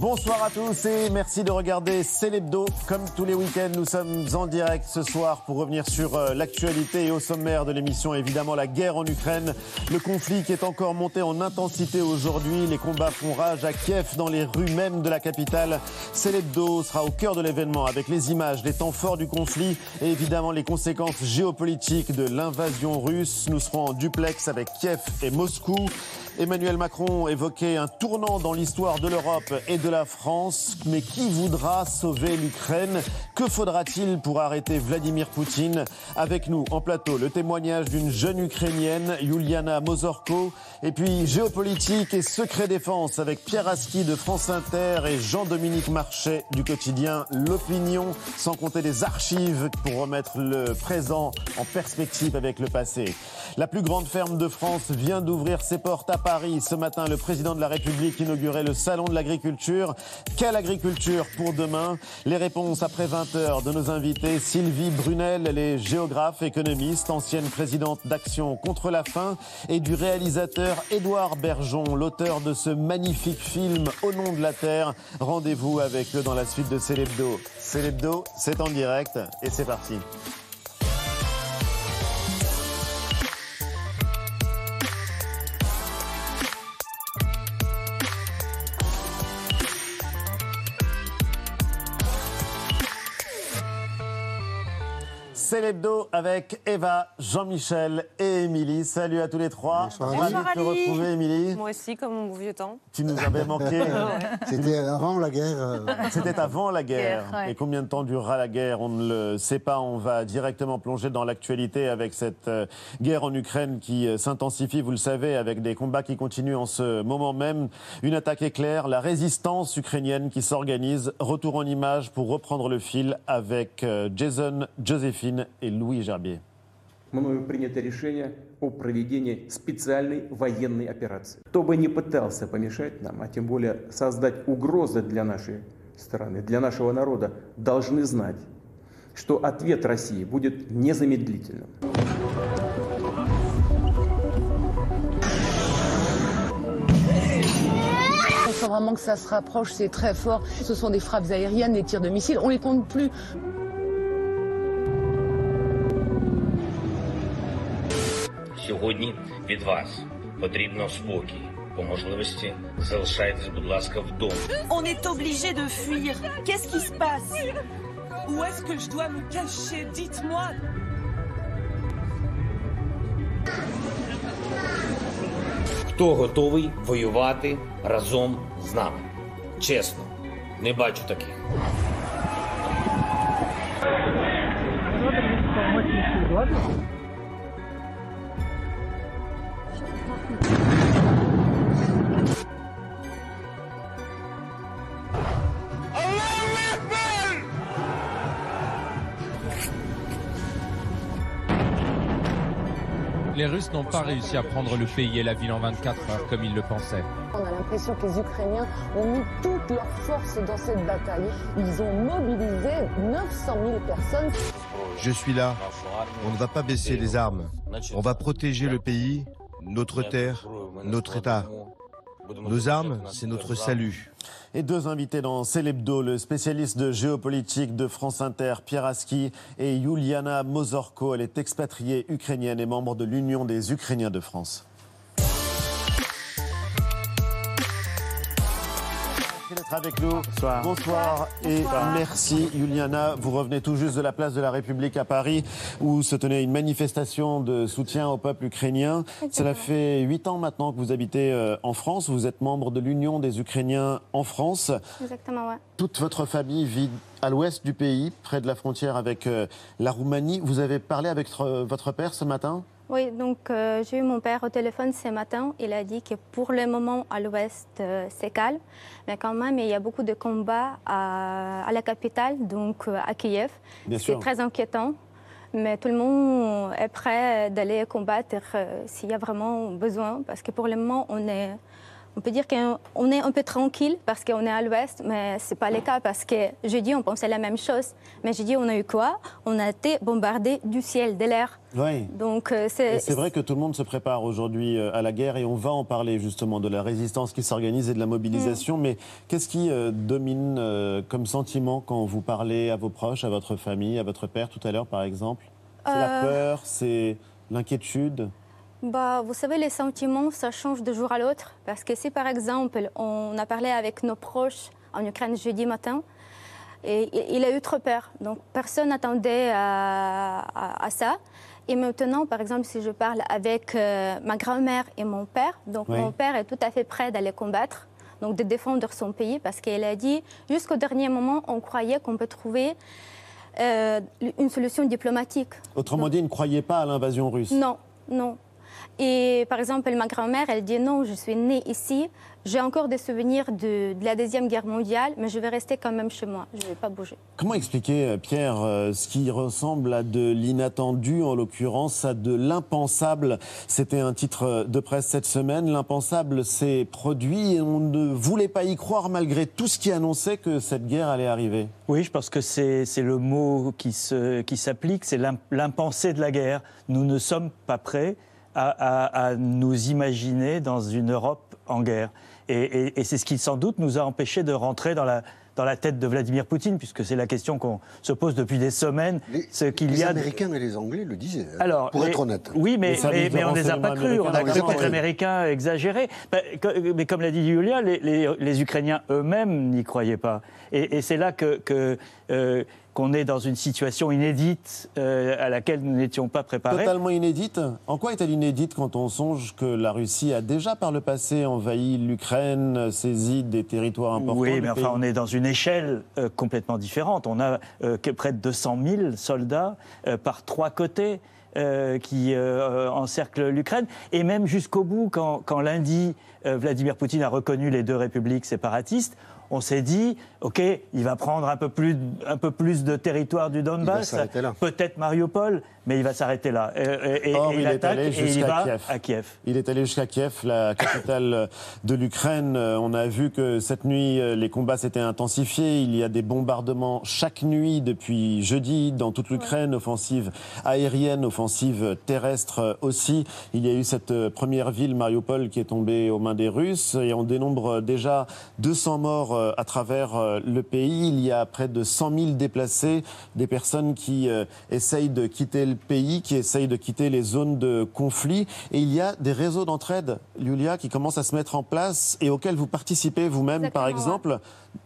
Bonsoir à tous et merci de regarder Célébdo. Comme tous les week-ends, nous sommes en direct ce soir pour revenir sur euh, l'actualité et au sommaire de l'émission, évidemment, la guerre en Ukraine. Le conflit qui est encore monté en intensité aujourd'hui. Les combats font rage à Kiev, dans les rues même de la capitale. Célébdo sera au cœur de l'événement avec les images des temps forts du conflit et évidemment les conséquences géopolitiques de l'invasion russe. Nous serons en duplex avec Kiev et Moscou. Emmanuel Macron évoquait un tournant dans l'histoire de l'Europe et de la France. Mais qui voudra sauver l'Ukraine? Que faudra-t-il pour arrêter Vladimir Poutine? Avec nous en plateau, le témoignage d'une jeune Ukrainienne, Yuliana Mozorko. Et puis géopolitique et secret défense avec Pierre Aski de France Inter et Jean-Dominique Marchais du quotidien L'Opinion, sans compter des archives pour remettre le présent en perspective avec le passé. La plus grande ferme de France vient d'ouvrir ses portes à Paris. Ce matin, le président de la République inaugurait le salon de l'agriculture. Quelle agriculture pour demain? Les réponses après 20 heures de nos invités. Sylvie Brunel, elle est géographe, économiste, ancienne présidente d'Action contre la faim et du réalisateur Édouard Bergeon, l'auteur de ce magnifique film Au nom de la terre. Rendez-vous avec eux dans la suite de Célébdo. Célébdo, c'est en direct et c'est parti. C'est l'hebdo avec Eva, Jean-Michel et Émilie. Salut à tous les trois. Bonsoir, Ravi de te retrouver, Émilie. Moi aussi, comme mon vieux temps. Tu nous avais manqué. C'était avant la guerre. euh, C'était avant la guerre. Guerre, ouais. Et combien de temps durera la guerre On ne le sait pas. On va directement plonger dans l'actualité avec cette euh, guerre en Ukraine qui euh, s'intensifie, vous le savez, avec des combats qui continuent en ce moment même. Une attaque éclair, la résistance ukrainienne qui s'organise. Retour en image pour reprendre le fil avec Jason, Joséphine et Louis Gerbier. мною принято решение о проведении специальной военной операции. Кто бы ни пытался помешать нам, а тем более создать угрозы для нашей страны, для нашего народа, должны знать, что ответ России будет незамедлительным. Vraiment que ça se rapproche, c'est très fort. Ce sont des frappes aériennes, des tirs de missiles. On les compte plus. Сьогодні від вас потрібно спокій. По можливості залишайтесь, будь ласка, вдома. On est obligé de fuir. Qu'est-ce qui se passe Où est-ce que je dois me cacher Dites-moi. Хто готовий воювати разом з нами? Чесно, не бачу таких. Les Russes n'ont pas réussi à prendre le pays et la ville en 24 heures comme ils le pensaient. On a l'impression que les Ukrainiens ont mis toutes leurs forces dans cette bataille. Ils ont mobilisé 900 000 personnes. Je suis là. On ne va pas baisser les armes. On va protéger le pays, notre terre, notre État. Nos armes, c'est notre salut. Et deux invités dans Célébdo, le spécialiste de géopolitique de France Inter, Pierre Aski, et Yuliana Mozorko. Elle est expatriée ukrainienne et membre de l'Union des Ukrainiens de France. D'être avec nous. Bonsoir. et merci Juliana. Vous revenez tout juste de la place de la République à Paris où se tenait une manifestation de soutien au peuple ukrainien. Cela fait huit ans maintenant que vous habitez euh, en France. Vous êtes membre de l'Union des Ukrainiens en France. Exactement, ouais. Toute votre famille vit à l'ouest du pays, près de la frontière avec euh, la Roumanie. Vous avez parlé avec votre père ce matin? Oui, donc euh, j'ai eu mon père au téléphone ce matin. Il a dit que pour le moment, à l'ouest, euh, c'est calme. Mais quand même, il y a beaucoup de combats à, à la capitale, donc euh, à Kiev. Bien C'est très inquiétant. Mais tout le monde est prêt d'aller combattre s'il y a vraiment besoin. Parce que pour le moment, on est on peut dire qu'on est un peu tranquille parce qu'on est à l'ouest, mais ce n'est pas le cas parce que jeudi, on pensait la même chose. Mais jeudi, on a eu quoi? On a été bombardé du ciel, de l'air. Oui. Donc euh, c'est. C'est vrai que tout le monde se prépare aujourd'hui euh, à la guerre et on va en parler justement de la résistance qui s'organise et de la mobilisation. Mm. Mais qu'est-ce qui euh, domine comme sentiment quand vous parlez à vos proches, à votre famille, à votre père tout à l'heure par exemple? C'est la peur, c'est l'inquiétude? Bah, vous savez, les sentiments, ça change de jour à l'autre. Parce que si, par exemple, on a parlé avec nos proches en Ukraine jeudi matin, et, il a eu trop peur. Donc, personne n'attendait à, ça. Et maintenant, par exemple, si je parle avec euh, ma grand-mère et mon père, donc mon père est tout à fait prêt d'aller combattre, donc de défendre son pays, parce qu'il a dit, jusqu'au dernier moment, on croyait qu'on peut trouver euh, une solution diplomatique. Autrement dit, il ne croyait pas à l'invasion russe Non, non. Et par exemple, ma grand-mère, elle dit non, je suis née ici, j'ai encore des souvenirs de, la Deuxième Guerre mondiale, mais je vais rester quand même chez moi, je ne vais pas bouger. Comment expliquer, euh, Pierre, euh, ce qui ressemble à de l'inattendu, en l'occurrence à de l'impensable? C'était un titre euh, de presse cette semaine. L'impensable s'est produit et on ne voulait pas y croire malgré tout ce qui annonçait que cette guerre allait arriver. Oui, je pense que c'est le mot qui s'applique, qui c'est l'impensé de la guerre. Nous ne sommes pas prêts à, nous imaginer dans une Europe en guerre. Et, c'est ce qui, sans doute, nous a empêchés de rentrer dans la, dans la tête de Vladimir Poutine, puisque c'est la question qu'on se pose depuis des semaines. Les, qu'il les Américains et les Anglais le disaient, hein, Alors, pour être honnête. Oui, mais, mais, on ne les a pas crus. On a cru les Américains exagéraient. Bah, mais comme l'a dit Julia, les, les Ukrainiens eux-mêmes n'y croyaient pas. Et, c'est là que, que euh, qu'on est dans une situation inédite euh, à laquelle nous n'étions pas préparés. Totalement inédite En quoi est-elle inédite quand on songe que la Russie a déjà par le passé envahi l'Ukraine, saisi des territoires importants Oui, mais enfin on est dans une échelle euh, complètement différente. On a euh, près de 200 000 soldats par trois côtés. qui encerclent l'Ukraine. Et même jusqu'au bout, quand, quand lundi, Vladimir Poutine a reconnu les deux républiques séparatistes, on s'est dit, OK, il va prendre un peu plus, un peu plus de territoire du Donbass, peut-être Mariupol, mais il va s'arrêter là. Et, il, est allé jusqu'à Kiev. à Kiev. Il est allé jusqu'à Kiev, la capitale de l'Ukraine. On a vu que cette nuit, les combats s'étaient intensifiés. Il y a des bombardements chaque nuit depuis jeudi dans toute l'Ukraine, offensive aérienne, offensive terrestre aussi. Il y a eu cette première ville, Mariupol, qui est tombée aux mains des Russes et on dénombre déjà 200 morts euh, à travers euh, le pays. Il y a près de 100 000 déplacés, des personnes qui euh, essayent de quitter le pays, qui essayent de quitter les zones de conflit. Et il y a des réseaux d'entraide, Julia, qui commencent à se mettre en place et auxquels vous participez vous-même, par exemple,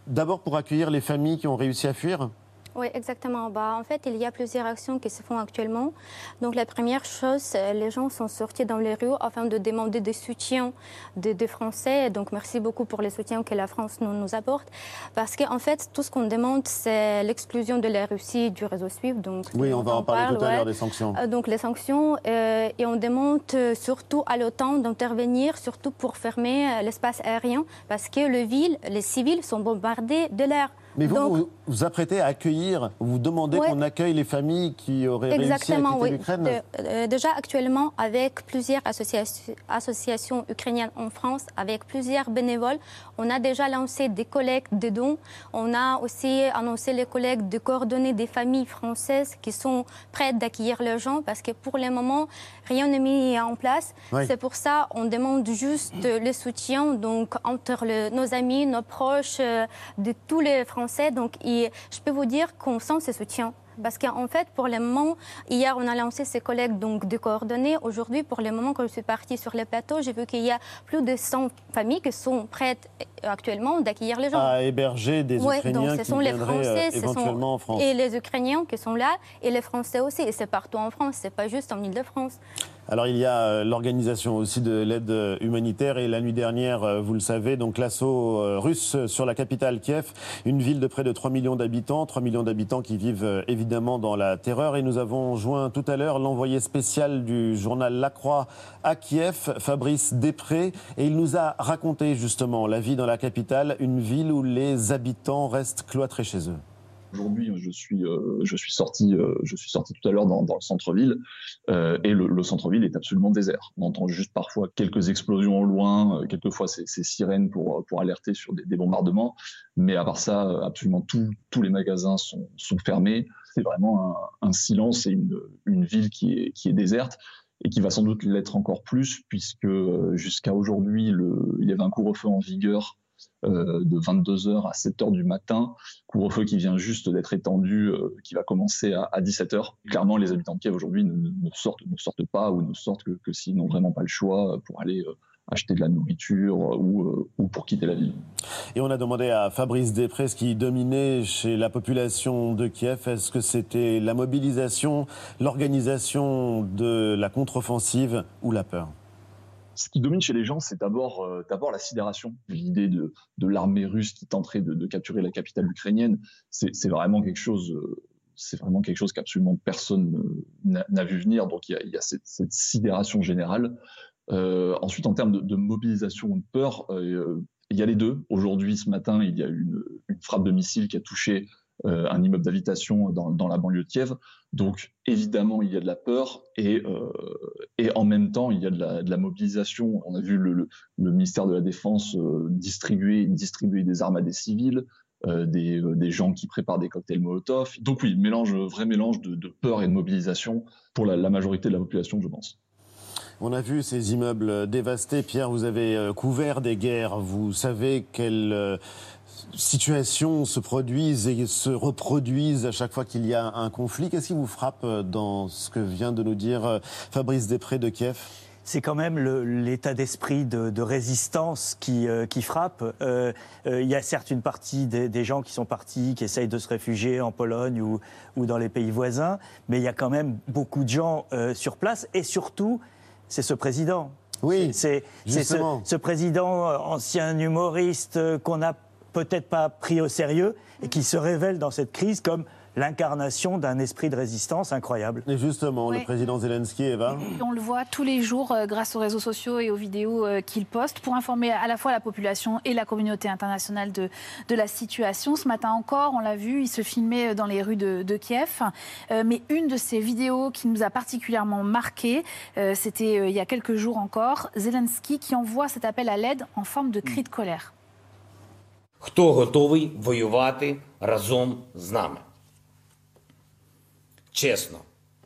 d'abord pour accueillir les familles qui ont réussi à fuir oui, exactement. Bah, en fait, il y a plusieurs actions qui se font actuellement. Donc, la première chose, euh, les gens sont sortis dans les rues afin de demander des soutiens des, Français. Donc, merci beaucoup pour les soutiens que la France nous, nous apporte. Parce qu'en fait, tout ce qu'on demande, c'est l'exclusion de la Russie du réseau SWIFT. Donc, oui, on va en parler tout à l'heure des sanctions. Euh, donc, les sanctions. Euh, et on demande surtout à l'OTAN d'intervenir, surtout pour fermer l'espace aérien. Parce que le ville, les civils sont bombardés de l'air. Mais vous, vous vous apprêtez à accueillir, vous demandez qu'on accueille les familles qui auraient réussi à quitter l'Ukraine euh, Déjà actuellement, avec plusieurs associations, associations ukrainiennes en France, avec plusieurs bénévoles, on a déjà lancé des collectes de dons. On a aussi annoncé les collectes de coordonnées des familles françaises qui sont prêtes d'accueillir leurs gens parce que pour le moment, rien n'est mis en place. C'est pour ça qu'on demande juste le soutien donc, entre nos amis, nos proches, euh, de tous les Français. Donc, je peux vous dire qu'on sent ce soutien. Parce qu'en fait, pour le moment, hier, on a lancé ces collègues donc, de coordonnées. Aujourd'hui, pour le moment, quand je suis partie sur le plateau, j'ai vu qu'il y a plus de 100 familles qui sont prêtes euh, actuellement d'accueillir les gens. À héberger des Ukrainiens donc ce sont les Français, euh, éventuellement en France. Et les Ukrainiens qui sont là, et les Français aussi. Et c'est partout en France, c'est pas juste en Ile-de-France. Alors il y a euh, l'organisation aussi de l'aide humanitaire et la nuit dernière, vous le savez, donc l'assaut russe sur la capitale Kiev, une ville de près de 3 millions d'habitants, 3 millions d'habitants qui vivent évidemment dans la terreur. Et nous avons joint tout à l'heure l'envoyé spécial du journal La Croix à Kiev, Fabrice Després, et il nous a raconté justement la vie dans la capitale, une ville où les habitants restent cloîtrés chez eux. Aujourd'hui, je suis, euh, euh, sorti tout à l'heure dans, le centre-ville, euh, et le, le centre-ville est absolument désert. On entend juste parfois quelques explosions au loin, quelquefois ces, ces, sirènes pour, alerter sur des, bombardements, mais à part ça, absolument tous les magasins sont, fermés. C'est vraiment un, silence et une, ville qui est, déserte et qui va sans doute l'être encore plus, puisque jusqu'à aujourd'hui, il y avait un couvre-feu en vigueur euh, de 22h à 7h du matin, couvre-feu qui vient juste d'être étendu, euh, qui va commencer à, 17h. Clairement, les habitants de Kiev aujourd'hui ne, sortent, ne sortent pas ou ne sortent que, que s'ils n'ont vraiment pas le choix pour aller euh, acheter de la nourriture ou, ou, pour quitter la ville. Et on a demandé à Fabrice Després, ce qui dominait chez la population de Kiev, est-ce que c'était la mobilisation, l'organisation de la contre-offensive ou la peur? Ce qui domine chez les gens, c'est d'abord euh, d'abord la sidération. L'idée de, de l'armée russe qui tenterait de, de, capturer la capitale ukrainienne, c'est vraiment quelque chose. Euh, c'est vraiment quelque chose qu'absolument personne n'a vu venir. Donc il y a, il y a cette, cette, sidération générale. Euh, ensuite, en termes de, de mobilisation ou de peur, il y a les deux. Aujourd'hui, ce matin, il y a une, une frappe de missile qui a touché euh, un immeuble d'habitation dans, dans, la banlieue de Kiev. Donc évidemment, il y a de la peur et, euh, et en même temps, il y a de la, mobilisation. On a vu le, ministère de la Défense euh, distribuer, distribuer des armes à des civils. Des, des, gens qui préparent des cocktails Molotov. Donc oui, mélange, vrai mélange de, de peur et de mobilisation pour la, la, majorité de la population, je pense. On a vu ces immeubles dévastés. Pierre, vous avez couvert des guerres. Vous savez quelle situations se produisent et se reproduisent à chaque fois qu'il y a un conflit. Qu'est-ce qui vous frappe euh, dans ce que vient de nous dire euh, Fabrice Després de Kiev? C'est quand même l'état d'esprit de, résistance qui, euh, frappe. Euh, euh, il y a certes une partie des, gens qui sont partis, qui essayent de se réfugier en Pologne ou, dans les pays voisins, mais il y a quand même beaucoup de gens euh, sur place et surtout, c'est ce président. Oui, c'est ce, ce, président ancien humoriste qu'on a peut-être pas pris au sérieux et qui se révèle dans cette crise comme l'incarnation d'un esprit de résistance incroyable. Et justement, oui. le président Zelensky, Eva On le voit tous les jours euh, grâce aux réseaux sociaux et aux vidéos euh, qu'il poste pour informer à la fois la population et la communauté internationale de, de la situation. Ce matin encore, on l'a vu, il se filmait dans les rues de, de Kiev. Euh, mais une de ces vidéos qui nous a particulièrement marqué, euh, c'était euh, il y a quelques jours encore, Zelensky qui envoie cet appel à l'aide en forme de cri de colère. Хто готовий воювати разом з нами? Чесно,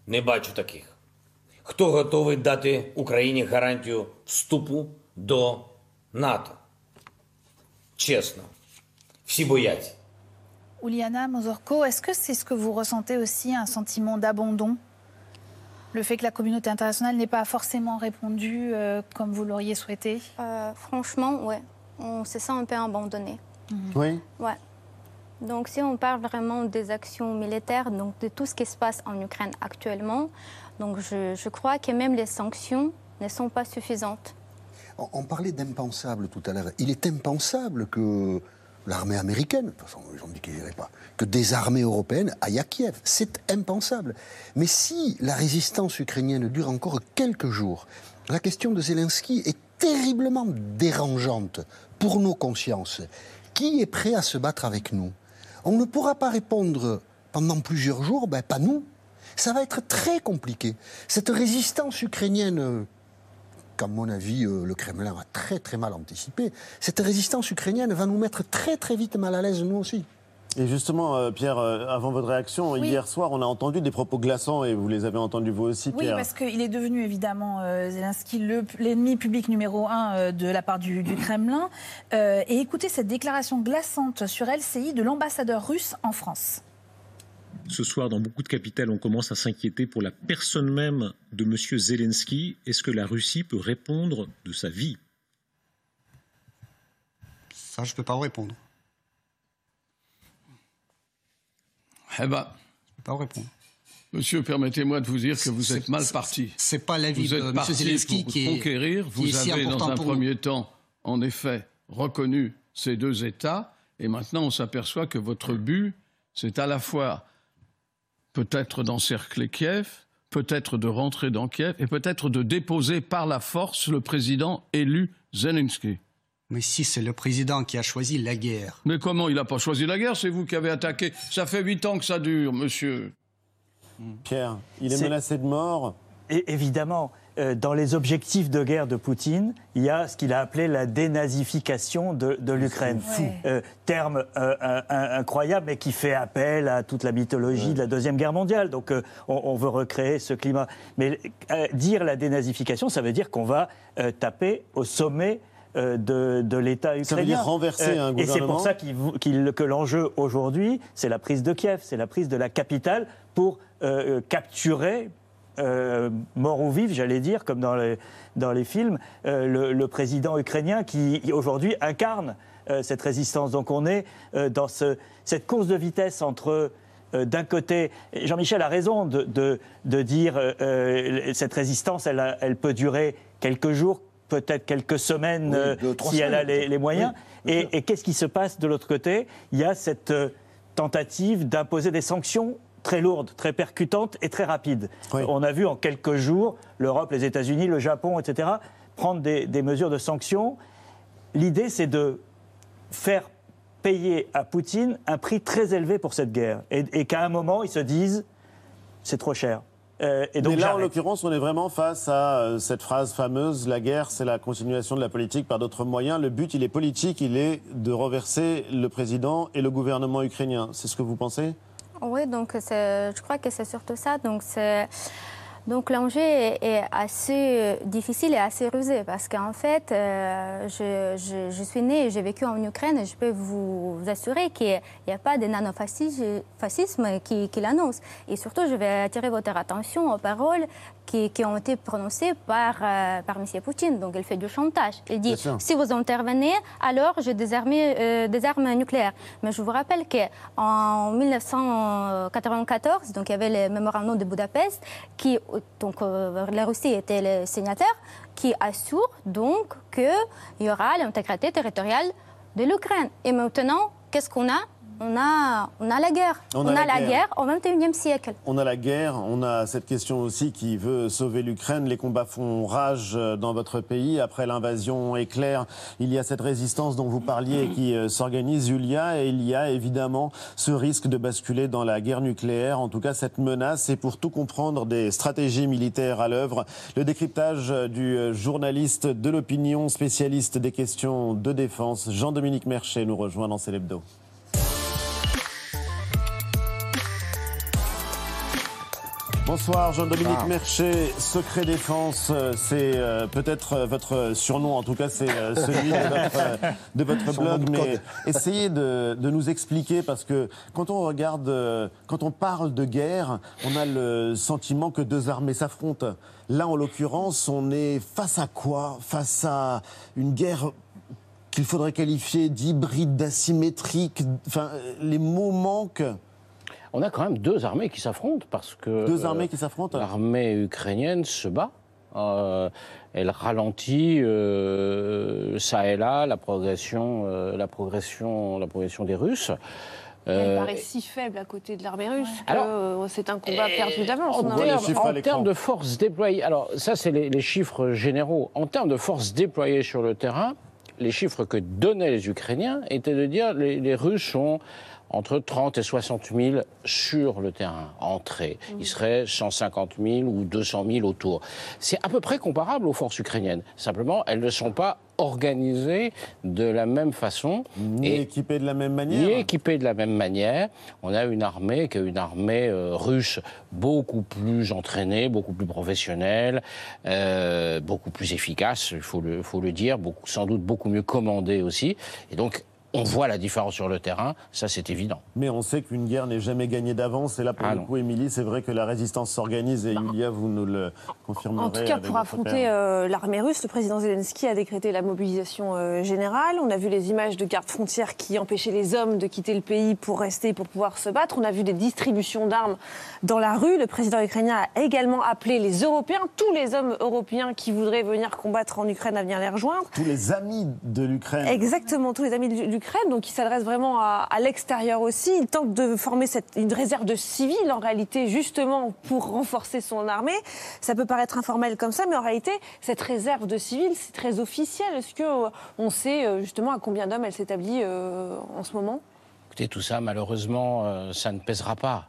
не бачу таких. Хто готовий дати Україні гарантію вступу до НАТО? Чесно, всі бояться. Uliana Mozorko, est-ce que c'est ce que vous ressentez aussi, un sentiment d'abandon Le fait que la communauté internationale n'ait pas forcément répondu euh, comme vous l'auriez souhaité euh, Franchement, ouais. On se sent un peu abandonné. Mmh. Oui. Ouais. Donc si on parle vraiment des actions militaires, donc de tout ce qui se passe en Ukraine actuellement, donc je, je crois que même les sanctions ne sont pas suffisantes. On, on parlait d'impensable tout à l'heure. Il est impensable que l'armée américaine, de toute façon, ils ont dit qu'ils n'iraient pas, que des armées européennes aillent à Kiev. C'est impensable. Mais si la résistance ukrainienne dure encore quelques jours, la question de Zelensky est terriblement dérangeante pour nos consciences. Qui est prêt à se battre avec nous? On ne pourra pas répondre pendant plusieurs jours, ben pas nous. Ça va être très compliqué. Cette résistance ukrainienne, qu'à mon avis le Kremlin a très très mal anticipé, cette résistance ukrainienne va nous mettre très très vite mal à l'aise nous aussi. Et justement, euh, Pierre, euh, avant votre réaction, oui. hier soir, on a entendu des propos glaçants et vous les avez entendus vous aussi, Pierre. Oui, parce qu'il est devenu évidemment euh, Zelensky l'ennemi public numéro un euh, de la part du, du Kremlin. Euh, et écoutez cette déclaration glaçante sur LCI de l'ambassadeur russe en France. Ce soir, dans beaucoup de capitales, on commence à s'inquiéter pour la personne même de M. Zelensky. Est-ce que la Russie peut répondre de sa vie? Ça, je ne peux pas vous répondre. Eh ben, je peux pas vous répondre. Monsieur, permettez-moi de vous dire que vous êtes mal parti. C'est pas l'avis de M. Zelensky pour qui est conquérir. Vous qui est avez, dans un premier temps, en effet, reconnu ces deux États, et maintenant on s'aperçoit que votre but, c'est à la fois peut-être d'encercler Kiev, peut-être de rentrer dans Kiev, et peut-être de déposer par la force le président élu Zelensky. Mais si c'est le président qui a choisi la guerre. Mais comment il n'a pas choisi la guerre? C'est vous qui avez attaqué. Ça fait huit ans que ça dure, monsieur. Pierre, il est, menacé de mort? Et évidemment, euh, dans les objectifs de guerre de Poutine, il y a ce qu'il a appelé la dénazification de, de l'Ukraine. Euh, terme euh, un- un- incroyable, mais qui fait appel à toute la mythologie de la Deuxième Guerre mondiale. Donc on, on veut recréer ce climat. Mais dire la dénazification, ça veut dire qu'on va taper au sommet de, de l'État ukrainien. Ça veut dire renverser un Et c'est gouvernement pour ça que l'enjeu aujourd'hui, c'est la prise de Kiev, c'est la prise de la capitale pour euh, capturer, euh, mort ou vif, j'allais dire, comme dans les, dans les films, euh, le, le président ukrainien qui aujourd'hui incarne euh, cette résistance. Donc on est euh, dans ce- cette course de vitesse entre euh, d'un côté, Jean-Michel a raison de, de- de dire euh, euh, cette résistance, elle peut durer quelques jours, peut-être quelques semaines, Oui, euh, si elle a les, les moyens. Oui, et et qu'est-ce qui se passe de l'autre côté? Il y a cette euh, tentative d'imposer des sanctions très lourdes, très percutantes et très rapides. On a vu en quelques jours l'Europe, les États-Unis, le Japon, etc., prendre des, des mesures de sanctions. L'idée, c'est de faire payer à Poutine un prix très élevé pour cette guerre. Et, et qu'à un moment, ils se disent, c'est trop cher. Euh, et donc, Mais là, en l'occurrence, on est vraiment face à euh, cette phrase fameuse la guerre, c'est la continuation de la politique par d'autres moyens. Le but, il est politique, il est de renverser le président et le gouvernement ukrainien. C'est ce que vous pensez? Oui, donc je crois que c'est surtout ça. Donc c'est donc l'enjeu est, assez euh, difficile et assez rusé parce qu'en fait, euh, je, je- je suis née et j'ai vécu en Ukraine et je peux vous assurer qu'il n'y a pas de nanofascisme qui, qui l'annonce. Et surtout, je vais attirer votre attention aux paroles qui, qui ont été prononcées par, euh, par M. Poutine. Donc il fait du chantage. Il dit si vous intervenez, alors je désarme euh, des armes nucléaires. Mais je vous rappelle qu'en 1994, donc il y avait le mémorandum de Budapest, qui, donc euh, la Russie était le signataire, qui assure donc qu'il y aura l'intégrité territoriale de l'Ukraine. Et maintenant, qu'est-ce qu'on a? On a, on a la guerre. On a la la guerre. guerre au 21e siècle. On a la guerre, on a cette question aussi qui veut sauver l'Ukraine. Les combats font rage euh, dans votre pays. Après l'invasion éclair, il y a cette résistance dont vous parliez qui euh, s'organise, Julia, et il y a évidemment ce risque de basculer dans la guerre nucléaire. En tout cas, cette menace, et pour tout comprendre des stratégies militaires à l'œuvre, le décryptage euh, du journaliste de l'opinion, spécialiste des questions de défense, Jean-Dominique Merchet, nous rejoint dans Célébdo. Bonsoir Jean-Dominique Ah. Merchet, Secret Défense, euh, c'est euh, peut-être euh, votre surnom, en tout cas c'est euh, celui de votre, euh, de votre Son blog, mais code. essayez de, de nous expliquer parce que quand on regarde, quand on parle de guerre, on a le sentiment que deux armées s'affrontent. Là en l'occurrence, on est face à quoi? Face à une guerre qu'il faudrait qualifier d'hybride, d'asymétrique, enfin les mots manquent. On a quand même deux armées qui s'affrontent parce que. Deux euh, armées qui s'affrontent L'armée ukrainienne se bat. Euh, elle ralentit euh, ça et là la progression, euh, la progression, la progression des Russes. Elle Euh, paraît si faible à côté de l'armée russe que Alors, c'est un combat perdu d'avance. En termes, en termes de forces déployées, alors ça c'est les, les chiffres généraux. En termes de forces déployées sur le terrain, les chiffres que donnaient les Ukrainiens étaient de dire les, les Russes sont entre 30 et 60 000 sur le terrain, entrés. Ils seraient 150 000 ou 200 000 autour. C'est à peu près comparable aux forces ukrainiennes. Simplement, elles ne sont pas organisées de la même façon. Ni équipées de la même manière. Ni équipées de la même manière. On a une armée qui est une armée euh, russe beaucoup plus entraînée, beaucoup plus professionnelle, euh, beaucoup plus efficace, il faut le, faut le dire, beaucoup, sans doute beaucoup mieux commandée aussi. Et donc, on voit la différence sur le terrain, ça c'est évident. Mais on sait qu'une guerre n'est jamais gagnée d'avance. Et là, pour Ah le non. coup, Émilie, c'est vrai que la résistance s'organise. Et Yulia, vous nous le confirmerez. En tout cas, pour affronter euh, l'armée russe, le président Zelensky a décrété la mobilisation euh, générale. On a vu les images de gardes frontières qui empêchaient les hommes de quitter le pays pour rester, pour pouvoir se battre. On a vu des distributions d'armes dans la rue. Le président ukrainien a également appelé les Européens, tous les hommes européens qui voudraient venir combattre en Ukraine à venir les rejoindre. Tous les amis de l'Ukraine. Exactement, tous les amis de l'Ukraine, donc il s'adresse vraiment à, l'extérieur aussi. Il tente de former une réserve de civils en réalité, justement pour renforcer son armée. Ça peut paraître informel comme ça, mais en réalité, cette réserve de civils, c'est très officiel. Est-ce qu'on sait euh, justement à combien d'hommes elle s'établit euh, en ce moment? Écoutez, tout ça, malheureusement, euh, ça ne pèsera pas.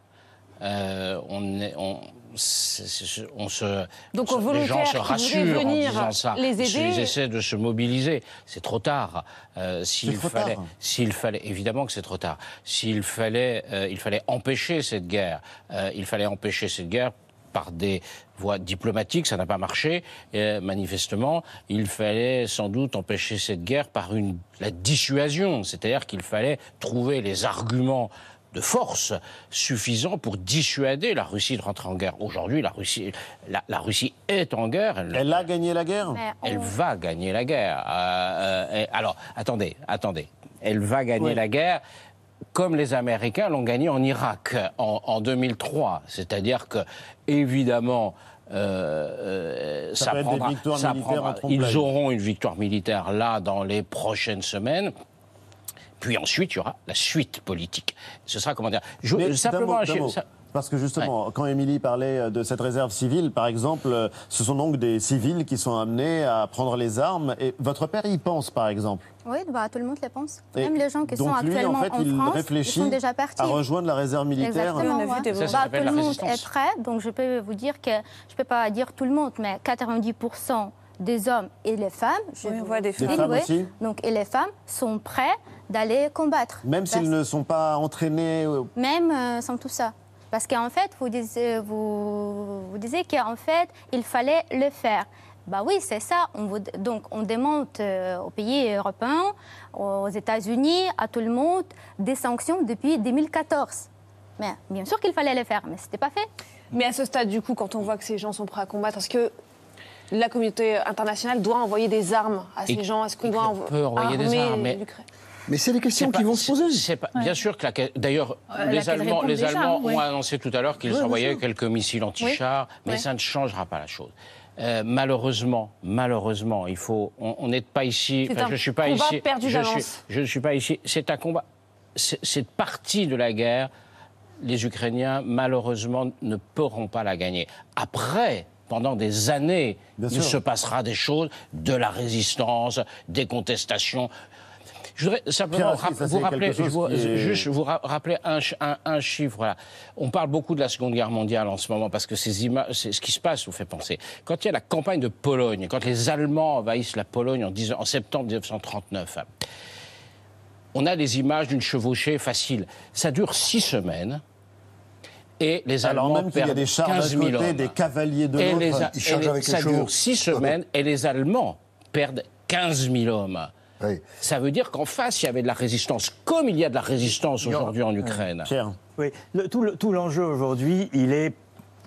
Euh, on, est, on, c'est- c'est- on se, Donc, se- les gens se rassurent en disant ça. les aider. Ils essaient de se mobiliser. C'est trop tard. Euh, s'il C'est trop fallait, tard. s'il fallait, évidemment que c'est trop tard. S'il fallait, euh, il fallait empêcher cette guerre. Euh, il fallait empêcher cette guerre par des voies diplomatiques, ça n'a pas marché. Et, manifestement, il fallait sans doute empêcher cette guerre par une, la dissuasion, c'est-à-dire qu'il fallait trouver les arguments de force suffisants pour dissuader la Russie de rentrer en guerre. Aujourd'hui, la Russie, la, la Russie est en guerre. Elle, Elle a gagné la guerre elle va gagner la guerre. Euh, euh, alors, attendez, attendez. Elle va gagner Oui. la guerre comme les Américains l'ont gagné en Irak en, en 2003. C'est-à-dire que, évidemment, euh, Ça des prendra, ça ils auront une victoire militaire là dans les prochaines semaines. Puis ensuite, il y aura la suite politique. Ce sera, comment dire, je- Mais simplement Parce que justement, quand Émilie parlait euh, de cette réserve civile, par exemple, euh, ce sont donc des civils qui sont amenés à prendre les armes. Et votre père y pense, par exemple. Oui, bah, tout le monde le pense. Et Même les gens qui donc sont lui, actuellement en fait, il France, ils réfléchit sont déjà partis. à rejoindre la réserve militaire. Exactement. Ouais. Ça, ça Bah, tout le monde est prêt, donc je peux vous dire que je peux pas dire tout le monde, mais 90% des hommes et les femmes, je Oui, on vous voit des dis, femmes. femmes oui. aussi donc et les femmes sont prêts d'aller combattre. Même Parce- s'ils ne sont pas entraînés. même euh, sans tout ça. Parce qu'en fait, vous disiez, vous, vous disiez qu'en fait, il fallait le faire. Bah oui, c'est ça. On vous- donc, on demande euh, aux pays européens, aux États-Unis, à tout le monde, des sanctions depuis 2014. Mais bien sûr qu'il fallait le faire, mais ce n'était pas fait. Mais à ce stade, du coup, quand on voit que ces gens sont prêts à combattre, est-ce que la communauté internationale doit envoyer des armes à ces Et- gens Est-ce qu'on doit peut envoyer des armes, mais- l'Ukraine Mais c'est les questions qui pas- vont se poser. pas- Bien sûr que la, d'ailleurs, Euh, les Allemands, les déjà, Allemands oui. ont annoncé tout à l'heure qu'ils envoyaient quelques missiles anti-chars, mais Oui. ça ne changera pas la chose. Euh, malheureusement, malheureusement, il faut. On n'est pas ici. Enfin, un je suis pas combat ici. perdu je suis, je ne suis pas ici. C'est un combat. c'est- Cette partie de la guerre, les Ukrainiens, malheureusement, ne pourront pas la gagner. Après. Pendant des années, Bien il sûr. se passera des choses, de la résistance, des contestations. Je voudrais simplement Pierre, est-ce que rap- ça, vous rappeler, je vous- est- juste vous rappeler un, ch- un- un chiffre. On parle beaucoup de la Seconde Guerre mondiale en ce moment parce que ces images, ce qui se passe vous fait penser. Quand il y a la campagne de Pologne, quand les Allemands envahissent la Pologne en, 10 en septembre 1939, on a des images d'une chevauchée facile. Ça dure six semaines. Et les Alors Allemands même qu'il y a perdent des chars 15 d'un 000 côté, hommes. des cavaliers de l'autre. Ils chargent les- avec les ça dure six semaines et les Allemands perdent 15 000 hommes. Oui. Ça veut dire qu'en face, il y avait de la résistance, comme il y a de la résistance aujourd'hui en Ukraine. Pierre. Oui, le- tout le- tout l'enjeu aujourd'hui, il est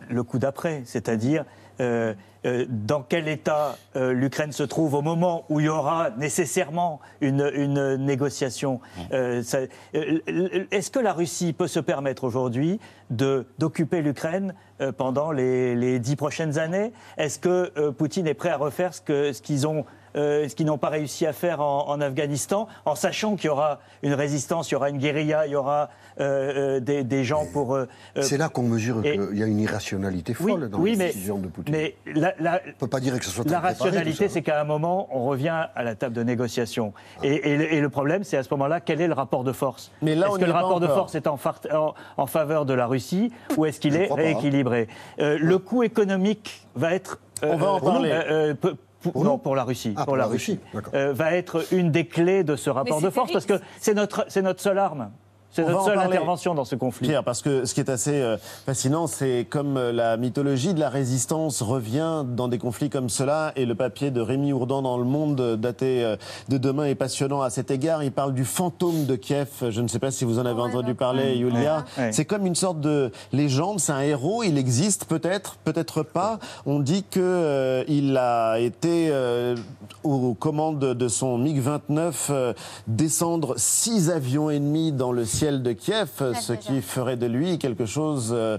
le coup d'après, c'est-à-dire euh, euh, dans quel état euh, l'Ukraine se trouve au moment où il y aura nécessairement une, une négociation. Est-ce que la Russie peut se permettre aujourd'hui d'occuper l'Ukraine pendant les, les dix prochaines années? Est-ce que Poutine est prêt à refaire ce qu'ils ont euh, ce qu'ils n'ont pas réussi à faire en, en Afghanistan, en sachant qu'il y aura une résistance, il y aura une guérilla, il y aura euh, euh, des, des gens pour. euh, C'est là qu'on mesure qu'il y a une irrationalité oui, folle dans oui, les mais, décisions de Poutine. mais la, la- On ne peut pas dire que ce soit la rationalité, c'est qu'à un moment, on revient à la table de négociation. Et, et le- et le problème, c'est à ce moment-là, quel est le rapport de force Est-ce que le rapport de force est en, far- en- en faveur de la Russie ou est-ce qu'il est pas, hein. rééquilibré? Euh, Le coût économique va être. On va en parler. euh, euh, peu- pour- Pour non, pour la Russie. Ah, pour la Russie. Euh, va être une des clés de ce rapport de force parce que c'est notre, c'est notre seule arme. C'est notre seule intervention dans ce conflit. Pierre, parce que ce qui est assez euh, fascinant, c'est comme euh, la mythologie de la résistance revient dans des conflits comme cela, et le papier de Rémi Ourdan dans Le Monde, euh, daté de demain, est passionnant à cet égard. Il parle du fantôme de Kiev. Je ne sais pas si vous en avez entendu parler, Yulia. Ouais. C'est comme une sorte de légende, c'est un héros, il existe peut-être, peut-être pas. On dit que euh, il a été euh, aux commandes de son MiG-29 euh, descendre six avions ennemis dans le ciel de Kiev, ce qui ferait de lui quelque chose euh,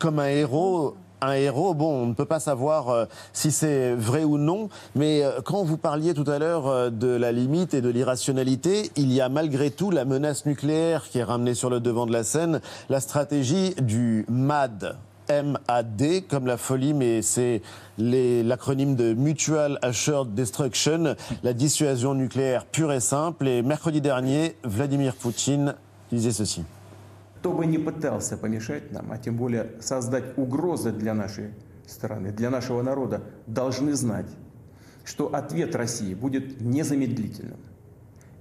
comme un héros un héros. Bon, on ne peut pas savoir euh, si c'est vrai ou non, mais euh, quand vous parliez tout à l'heure euh, de la limite et de l'irrationalité, il y a malgré tout la menace nucléaire qui est ramenée sur le devant de la scène, la stratégie du MAD. MAD comme la folie, mais c'est l'acronyme de Mutual Assured Destruction, la dissuasion nucléaire pure et simple. Et mercredi dernier, Vladimir Poutine disait ceci. Кто бы ни пытался помешать нам, а тем более создать угрозы для нашей страны, для нашего народа, должны знать, что ответ России будет незамедлительным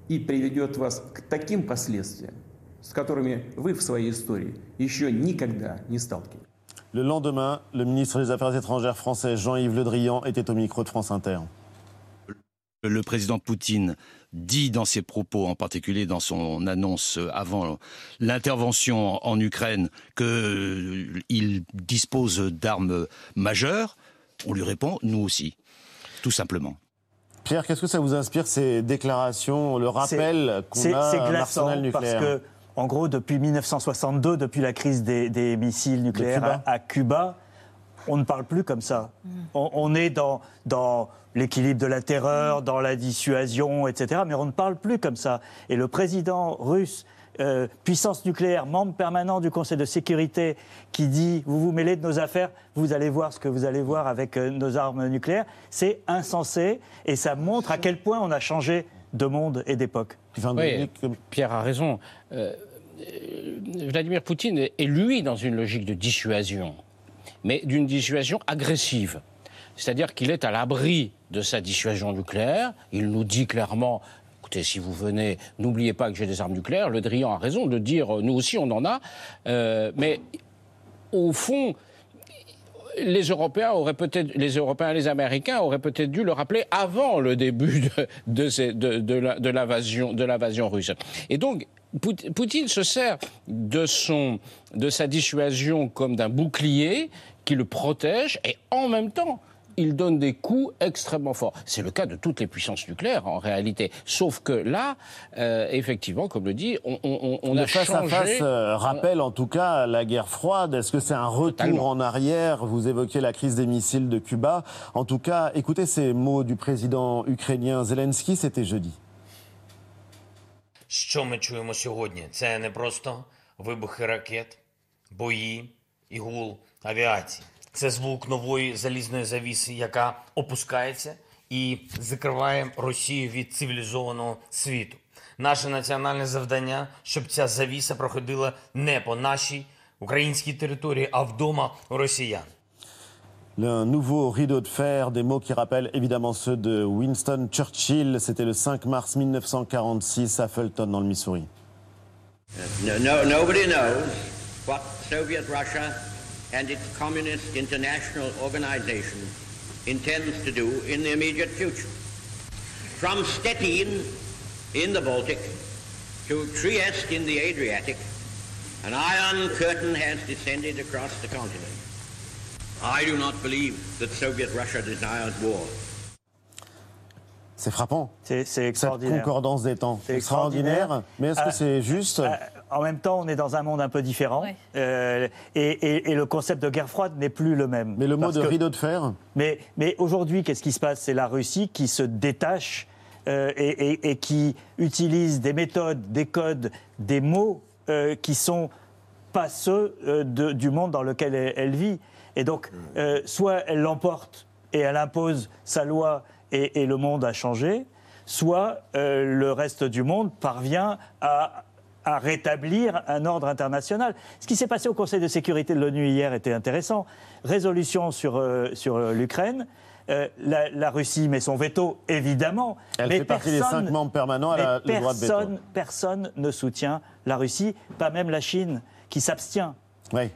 и приведет вас к таким последствиям, с которыми вы в своей истории еще никогда не сталкивались. Le lendemain, le ministre des Affaires étrangères français Jean-Yves Le Drian était au micro de France Inter. Le président Poutine dit dans ses propos, en particulier dans son annonce avant l'intervention en Ukraine, qu'il dispose d'armes majeures. On lui répond, nous aussi, tout simplement. Pierre, qu'est-ce que ça vous inspire ces déclarations, le rappel qu'on C'est a c'est un glaçant arsenal parce nucléaire que, en gros, depuis 1962, depuis la crise des, des missiles nucléaires Cuba. à, à Cuba, on ne parle plus comme ça. On, on est dans, dans l'équilibre de la terreur, dans la dissuasion, etc. Mais on ne parle plus comme ça. Et le président russe, euh, puissance nucléaire, membre permanent du Conseil de sécurité, qui dit vous vous mêlez de nos affaires, vous allez voir ce que vous allez voir avec euh, nos armes nucléaires, c'est insensé et ça montre à quel point on a changé de monde et d'époque. Oui, Pierre a raison. Euh, euh, Vladimir Poutine est, lui, dans une logique de dissuasion, mais d'une dissuasion agressive. C'est-à-dire qu'il est à l'abri de sa dissuasion nucléaire. Il nous dit clairement écoutez, si vous venez, n'oubliez pas que j'ai des armes nucléaires. Le Drian a raison de dire nous aussi on en a. Euh, mais au fond, les Européens auraient peut-être, les Européens, les Américains auraient peut-être dû le rappeler avant le début de l'invasion, de l'invasion russe. Et donc, Poutine se sert de, son, de sa dissuasion comme d'un bouclier qui le protège et en même temps, il donne des coups extrêmement forts. C'est le cas de toutes les puissances nucléaires en réalité. Sauf que là, euh, effectivement, comme le dit, on, on, on le a face changé. à face euh, rappelle en tout cas la guerre froide. Est-ce que c'est un retour Totalement. en arrière Vous évoquez la crise des missiles de Cuba. En tout cas, écoutez ces mots du président ukrainien Zelensky. C'était jeudi. Що ми чуємо сьогодні? Це не просто вибухи ракет, бої і гул Авіації. Це звук нової залізної завіси, яка опускається і закриває Росію від цивілізованого світу. Наше національне завдання, щоб ця завіса проходила не по нашій українській території, а вдома у росіян. Un nouveau rideau de fer, des mots qui rappellent évidemment ceux de Winston Churchill. C'était le 5 mars 1946 à Fulton, dans le Missouri. No, no, nobody knows what Soviet Russia and its Communist International Organization intends to do in the immediate future. From Stettin in the Baltic to Trieste in the Adriatic, an iron curtain has descended across the continent. I do not believe that Soviet Russia desires war. C'est frappant. C'est Cette concordance des temps. C'est extraordinaire. Mais est-ce que Ah, c'est juste euh, En même temps, on est dans un monde un peu différent. Euh, et, et- et le concept de guerre froide n'est plus le même. Mais le mot de que- rideau de fer Mais, mais aujourd'hui, qu'est-ce qui se passe? C'est la Russie qui se détache euh, et, et- et qui utilise des méthodes, des codes, des mots euh, qui sont pas ceux euh, de- du monde dans lequel elle, elle vit. Et donc, euh, soit elle l'emporte et elle impose sa loi et, et le monde a changé, soit euh, le reste du monde parvient à, à rétablir un ordre international. Ce qui s'est passé au Conseil de sécurité de l'ONU hier était intéressant. Résolution sur, euh, sur euh, l'Ukraine. Euh, la, la Russie met son veto, évidemment. Elle mais fait partie des personne- cinq membres permanents à mais la- le droit de veto. personne, personne ne soutient la Russie, pas même la Chine, qui s'abstient.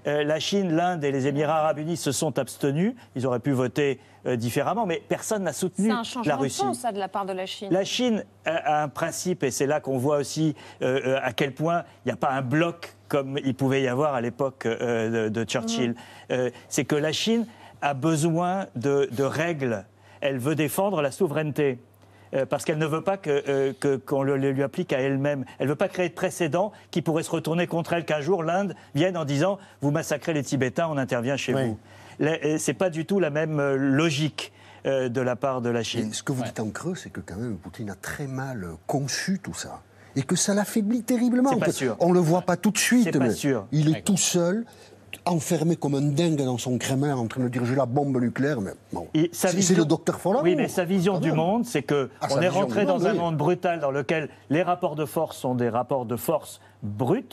Euh, la Chine, l'Inde et les Émirats arabes unis se sont abstenus. Ils auraient pu voter euh, différemment, mais personne n'a soutenu C'est un la changement de Russie. ça, de la part de la Chine. La Chine a a un principe, et c'est là qu'on voit aussi euh, euh, à quel point il n'y a pas un bloc comme il pouvait y avoir à l'époque euh, de, de Churchill. Euh, c'est que la Chine a besoin de, de règles. Elle veut défendre la souveraineté. Parce qu'elle ne veut pas que, euh, que- qu'on le, le lui applique à elle-même. Elle ne veut pas créer de précédent qui pourrait se retourner contre elle, qu'un jour l'Inde vienne en disant Vous massacrez les Tibétains, on intervient chez vous. La- c'est pas du tout la même euh, logique euh, de la part de la Chine. Ce que vous dites en creux, c'est que quand même Poutine a très mal conçu tout ça. Et que ça l'affaiblit terriblement. C'est pas sûr. On le voit pas tout de suite. Mais sûr. Il est tout seul, enfermé comme un dingue dans son Kremlin, en train de diriger la bombe nucléaire. Mais bon, c'est vision- le docteur Folland. Oui, mais sa vision Quand du monde, c'est que Ah, on est vision rentré dans monde, un oui. monde brutal dans lequel les rapports de force sont des rapports de force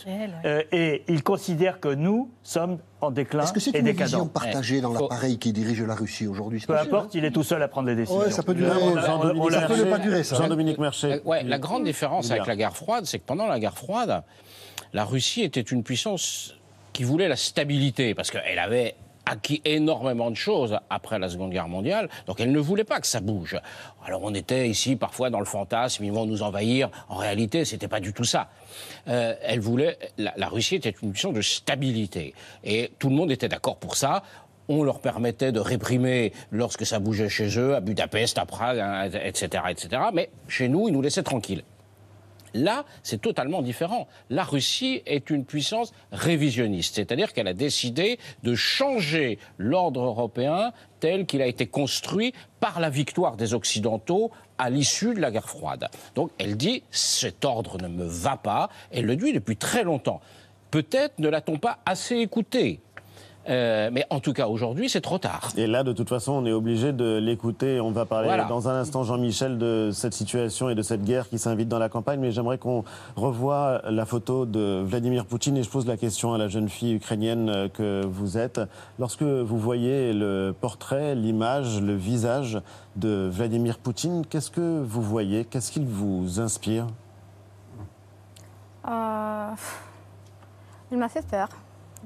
Réel, euh, et il considère que nous sommes en déclin Est-ce que c'est une vision décadents. partagée dans l'appareil qui dirige la Russie aujourd'hui C'est Peu possible, importe, il est tout seul à prendre les décisions. Ouais, ça peut durer. On a- Jean-Dominique on l'a- Ça peut ne pas durer, ça. Jean-Dominique Merchet. Euh, ouais, la grande différence avec la guerre froide, c'est que pendant la guerre froide, la Russie était une puissance qui voulait la stabilité, parce qu'elle avait acquis énormément de choses après la Seconde Guerre mondiale, donc elle ne voulait pas que ça bouge. Alors on était ici parfois dans le fantasme, ils vont nous envahir. En réalité, c'était pas du tout ça. Euh, elle voulait, la, Russie était une puissance de stabilité, et tout le monde était d'accord pour ça. On leur permettait de réprimer lorsque ça bougeait chez eux, à Budapest, à Prague, hein, etc., etc. Mais chez nous, ils nous laissaient tranquilles. Là, c'est totalement différent. La Russie est une puissance révisionniste, c'est-à-dire qu'elle a décidé de changer l'ordre européen tel qu'il a été construit par la victoire des Occidentaux à l'issue de la guerre froide. Donc elle dit, cet ordre ne me va pas, elle le dit depuis très longtemps. Peut-être ne l'a-t-on pas assez écouté, Euh, mais en tout cas aujourd'hui, c'est trop tard. Et là, de toute façon, on est obligé de l'écouter. On va parler Voilà. dans un instant, Jean-Michel, de cette situation et de cette guerre qui s'invite dans la campagne. Mais j'aimerais qu'on revoie la photo de Vladimir Poutine et je pose la question à la jeune fille ukrainienne euh, que vous êtes. Lorsque vous voyez le portrait, l'image, le visage de Vladimir Poutine, qu'est-ce que vous voyez? Qu'est-ce qu'il vous inspire? Euh, il m'a fait peur.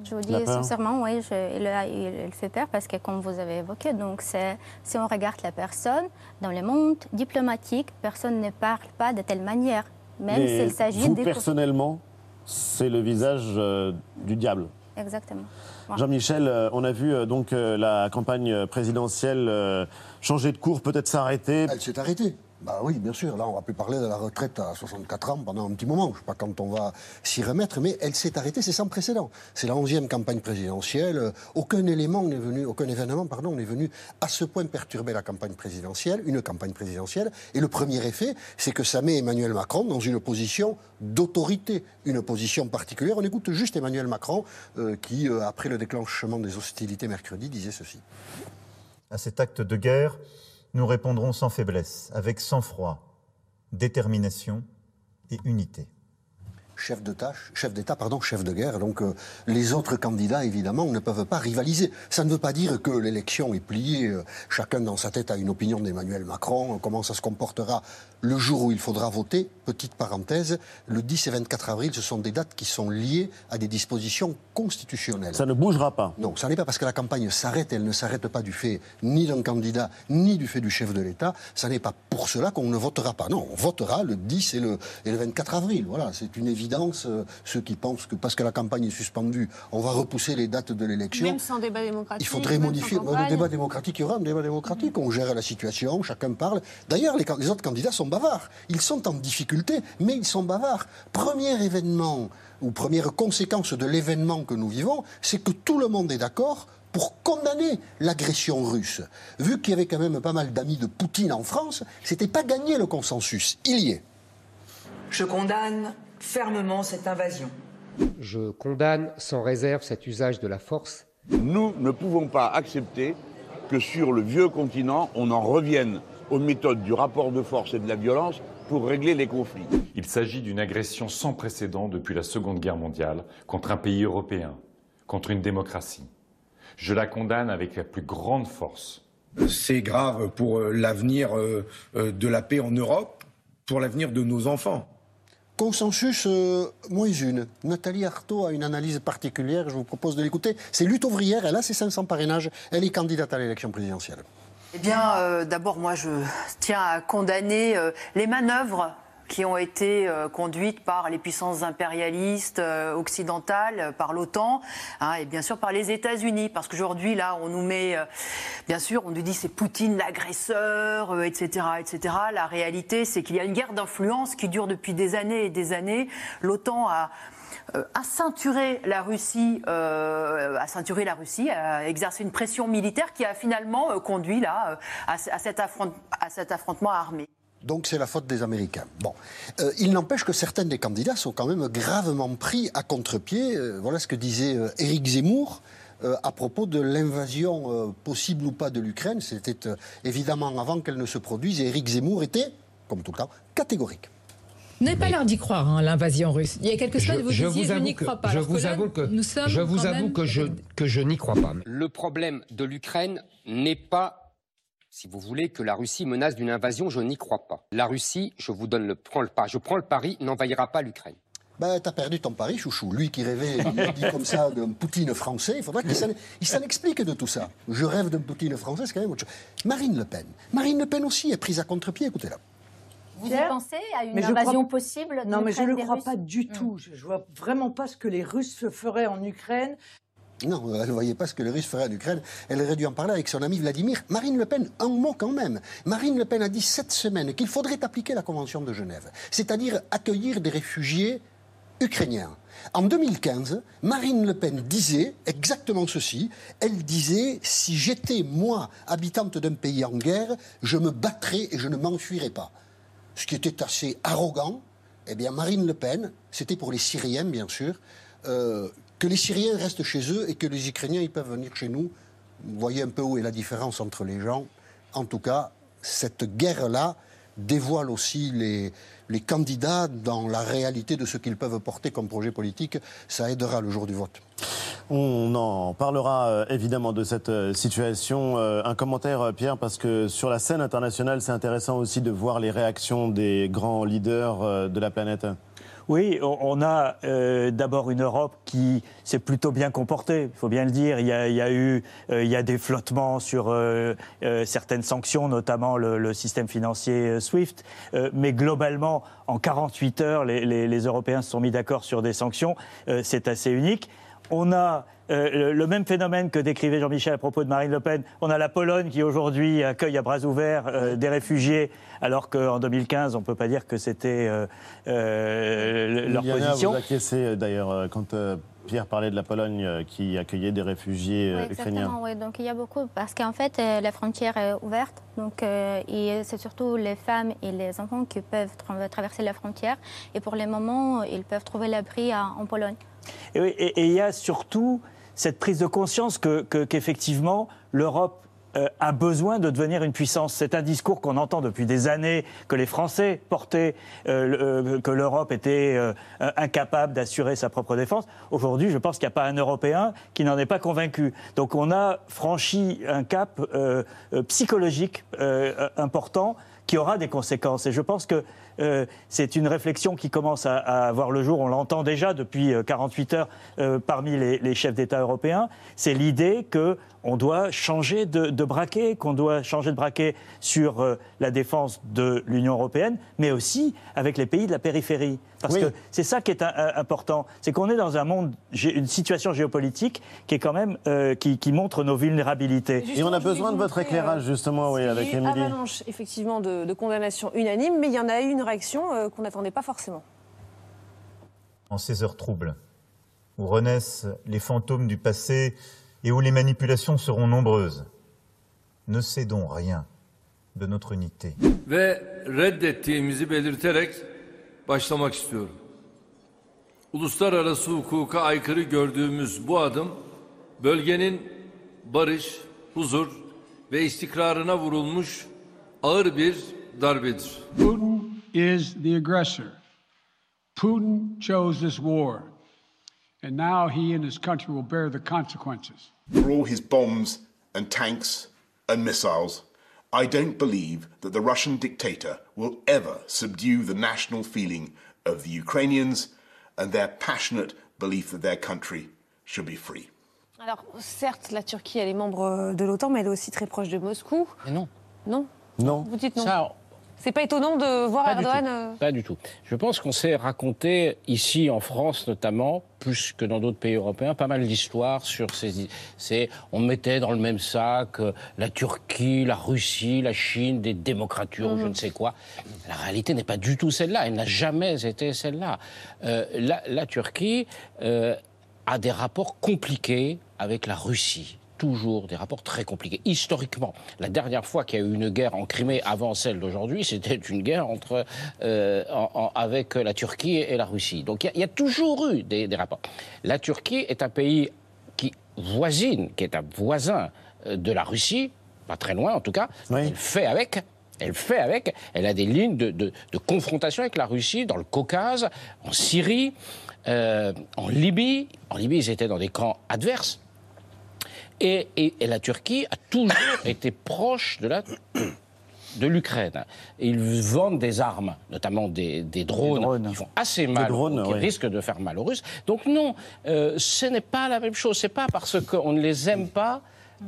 Je vous dis sincèrement, oui, je- il, a- il- il fait peur parce que, comme vous avez évoqué, donc c'est- si on regarde la personne, dans le monde diplomatique, personne ne parle pas de telle manière. Même s'il s'agit vous, des... personnellement, c'est le visage euh, du diable. Exactement. Jean-Michel, euh, on a vu euh, donc euh, la campagne présidentielle changer de cours, peut-être s'arrêter. Elle s'est arrêtée. Bah oui, bien sûr. Là, on va plus parler de la retraite à 64 ans pendant un petit moment. Je ne sais pas quand on va s'y remettre, mais elle s'est arrêtée. C'est sans précédent. C'est la onzième campagne présidentielle. Aucun élément n'est venu, aucun événement, pardon, n'est venu à ce point perturber la campagne présidentielle, une campagne présidentielle. Et le premier effet, c'est que ça met Emmanuel Macron dans une position d'autorité, une position particulière. On écoute juste Emmanuel Macron euh, qui, euh, après le déclenchement des hostilités mercredi, disait ceci. À cet acte de guerre, nous répondrons sans faiblesse, avec sang-froid, détermination et unité. chef de tâche, chef d'État, pardon, chef de guerre. Donc euh, les autres candidats, évidemment, ne peuvent pas rivaliser. Ça ne veut pas dire que l'élection est pliée. euh, chacun dans sa tête a une opinion d'Emmanuel Macron. Comment ça se comportera le jour où il faudra voter Petite parenthèse, le 10 et 24 avril, ce sont des dates qui sont liées à des dispositions constitutionnelles. Ça ne bougera pas. Non, ça n'est pas parce que la campagne s'arrête, elle ne s'arrête pas du fait ni d'un candidat, ni du fait du chef de l'État. Ça n'est pas pour cela qu'on ne votera pas. Non, on votera le 10 et le, et le 24 avril. Voilà, c'est une évidence. euh, ceux qui pensent que parce que la campagne est suspendue, on va repousser les dates de l'élection. Même sans débat démocratique. Il faudrait modifier. sans Le débat démocratique, il y aura un débat démocratique. On gère la situation, chacun parle. D'ailleurs, les autres candidats sont bavards. Ils sont en difficulté, mais ils sont bavards. Premier événement ou première conséquence de l'événement que nous vivons, c'est que tout le monde est d'accord pour condamner l'agression russe. Vu qu'il y avait quand même pas mal d'amis de Poutine en France, c'était pas gagné le consensus. Il y est. Je condamne fermement cette invasion. Je condamne sans réserve cet usage de la force. Nous ne pouvons pas accepter que sur le vieux continent, on en revienne aux méthodes du rapport de force et de la violence pour régler les conflits. Il s'agit d'une agression sans précédent depuis la Seconde Guerre mondiale contre un pays européen, contre une démocratie. Je la condamne avec la plus grande force. C'est grave pour euh, l'avenir euh, euh, de la paix en Europe, pour l'avenir de nos enfants. Consensus euh, moins une. Nathalie Arthaud a une analyse particulière, je vous propose de l'écouter. C'est lutte ouvrière, elle a ses 500 parrainages, elle est candidate à l'élection présidentielle. Eh bien, euh, d'abord, moi, je tiens à condamner euh, les manœuvres qui ont été euh, conduites par les puissances impérialistes occidentales, par l'OTAN hein, et bien sûr par les États-Unis. Parce qu'aujourd'hui, là, on nous met, bien sûr, on nous dit c'est Poutine l'agresseur, etc., etc. La réalité, c'est qu'il y a une guerre d'influence qui dure depuis des années et des années. L'OTAN a à ceinturer la Russie, euh, à ceinturer la Russie, à exercer une pression militaire qui a finalement euh, conduit là euh, à, cet affrontement armé. Donc c'est la faute des Américains. Bon, Euh, il n'empêche que certains des candidats sont quand même gravement pris à contre-pied. Euh, voilà ce que disait euh, Éric Zemmour. euh, à propos de l'invasion euh, possible ou pas de l'Ukraine, c'était euh, évidemment avant qu'elle ne se produise, et Éric Zemmour était, comme tout le temps, catégorique. Vous n'avez pas l'air d'y croire, hein, l'invasion russe. Il y a quelques semaines, vous disiez je n'y crois pas. Je que vous là, avoue que nous sommes je vous quand avoue même- que je que je n'y crois pas. Le problème de l'Ukraine n'est pas, si vous voulez, que la Russie menace d'une invasion. Je n'y crois pas. La Russie, je vous donne le, prends le pas, je prends le pari, n'envahira pas l'Ukraine. Ben, t'as perdu ton pari, chouchou. Lui qui rêvait, il dit comme ça, d'un Poutine français, il faudra qu'il s'en, il s'en explique de tout ça. Je rêve d'un Poutine français, c'est quand même autre chose. Marine Le Pen. Marine Le Pen aussi est prise à contre-pied, écoutez-la. Vous y pensez à une Mais invasion crois- possible de Non, mais je ne le crois Russes pas du tout. Je, je vois vraiment pas ce que les Russes feraient en Ukraine. Non, elle ne voyait pas ce que les Russes feraient en Ukraine. Elle aurait dû en parler avec son ami Vladimir. Marine Le Pen, un mot quand même. Marine Le Pen a dit cette semaine qu'il faudrait appliquer la Convention de Genève, c'est-à-dire accueillir des réfugiés ukrainiens. En 2015, Marine Le Pen disait exactement ceci. Elle disait si j'étais, moi, habitante d'un pays en guerre, je me battrais et je ne m'enfuirais pas. Ce qui était assez arrogant. Eh bien, Marine Le Pen, c'était pour les Syriens, bien sûr, euh, que les Syriens restent chez eux et que les Ukrainiens, ils peuvent venir chez nous. Vous voyez un peu où est la différence entre les gens. En tout cas, cette guerre-là dévoile aussi les, les candidats dans la réalité de ce qu'ils peuvent porter comme projet politique. Ça aidera le jour du vote. On en parlera euh, évidemment de cette euh, situation. Euh, un commentaire, Pierre, parce que sur la scène internationale, c'est intéressant aussi de voir les réactions des grands leaders de la planète. Oui, on a d'abord une Europe qui s'est plutôt bien comportée, il faut bien le dire. Il y a, eu il y a des flottements sur certaines sanctions, notamment le, système financier SWIFT. Mais globalement, en 48 heures, les, les- Européens se sont mis d'accord sur des sanctions. C'est assez unique. On a euh, le- le même phénomène que décrivait Jean-Michel à propos de Marine Le Pen. On a la Pologne qui aujourd'hui accueille à bras ouverts euh, des réfugiés, alors qu'en 2015, on ne peut pas dire que c'était euh, euh, leur Liliana, position. vous acquiescez d'ailleurs quand euh, Pierre parlait de la Pologne qui accueillait des réfugiés Oui, ukrainiens. exactement, oui. Donc il y a beaucoup, parce qu'en fait, la frontière est ouverte. Donc, euh, et c'est surtout les femmes et les enfants qui peuvent tra- traverser la frontière. Et pour le moment, ils peuvent trouver l'abri en Pologne. Et il y a surtout cette prise de conscience que- que- qu'effectivement, l'Europe euh, a besoin de devenir une puissance. C'est un discours qu'on entend depuis des années, que les Français portaient, euh, euh, que l'Europe était incapable d'assurer sa propre défense. Aujourd'hui, je pense qu'il n'y a pas un Européen qui n'en est pas convaincu. Donc on a franchi un cap psychologique important qui aura des conséquences. Et je pense que euh, c'est une réflexion qui commence à, à voir le jour. On l'entend déjà depuis euh, 48 heures euh, parmi les, les chefs d'État européens. C'est l'idée que on doit changer de, de braquet, qu'on doit changer de braquet sur euh, la défense de l'Union européenne, mais aussi avec les pays de la périphérie. Parce Oui. que c'est ça qui est un- un- important, c'est qu'on est dans un monde, une situation géopolitique qui est quand même euh, qui, qui montre nos vulnérabilités. Et on a besoin de votre éclairage euh, justement, oui, avec Il y a eu Émilie. avalanche effectivement de, de condamnations unanimes, mais il y en a eu une réaction euh, qu'on n'attendait pas forcément. en ces heures troubles, où renaissent les fantômes du passé et où les manipulations seront nombreuses. Ne cédons rien de notre unité. ve reddettiğimizi belirterek başlamak istiyorum. Uluslararası hukuka aykırı gördüğümüz bu adım bölgenin barış, huzur ve istikrarına vurulmuş ağır bir darbedir. Putin is the aggressor. Putin chose this war. And now he and his country will bear the consequences. For all his bombs and tanks and missiles, I don't believe that the Russian dictator will ever subdue the national feeling of the Ukrainians and their passionate belief that their country should be free. Alors, certes, la Turquie, elle est membre de l'OTAN, mais elle est aussi très proche de Moscou. Mais non. Non? Non. Vous dites non Ça, C'est pas étonnant de voir Pas Erdogan. euh, Pas du tout. Je pense qu'on s'est raconté ici en France notamment, plus que dans d'autres pays européens, pas mal d'histoires sur ces. ces- on mettait dans le même sac euh, la Turquie, la Russie, la Chine, des démocratures, je ne sais quoi. La réalité n'est pas du tout celle-là. Elle n'a jamais été celle-là. Euh, la, la Turquie a des rapports compliqués avec la Russie. Toujours des rapports très compliqués. Historiquement, la dernière fois qu'il y a eu une guerre en Crimée avant celle d'aujourd'hui, c'était une guerre entre, euh, en- en- avec la Turquie et la Russie. Donc il y a- il y, a toujours eu des, des rapports. La Turquie est un pays qui voisine, qui est un voisin euh, de la Russie, pas très loin en tout cas. Elle fait avec. Elle fait avec. Elle a des lignes de, de- de confrontation avec la Russie dans le Caucase, en Syrie, euh, en Libye. En Libye, ils étaient dans des camps adverses. Et, et- et la Turquie a toujours été proche de la de l'Ukraine. Ils vendent des armes, notamment des, des drones, qui font assez mal, drones, qui oui. risquent de faire mal aux Russes. Donc non, euh, ce n'est pas la même chose. C'est pas parce qu'on ne les aime pas.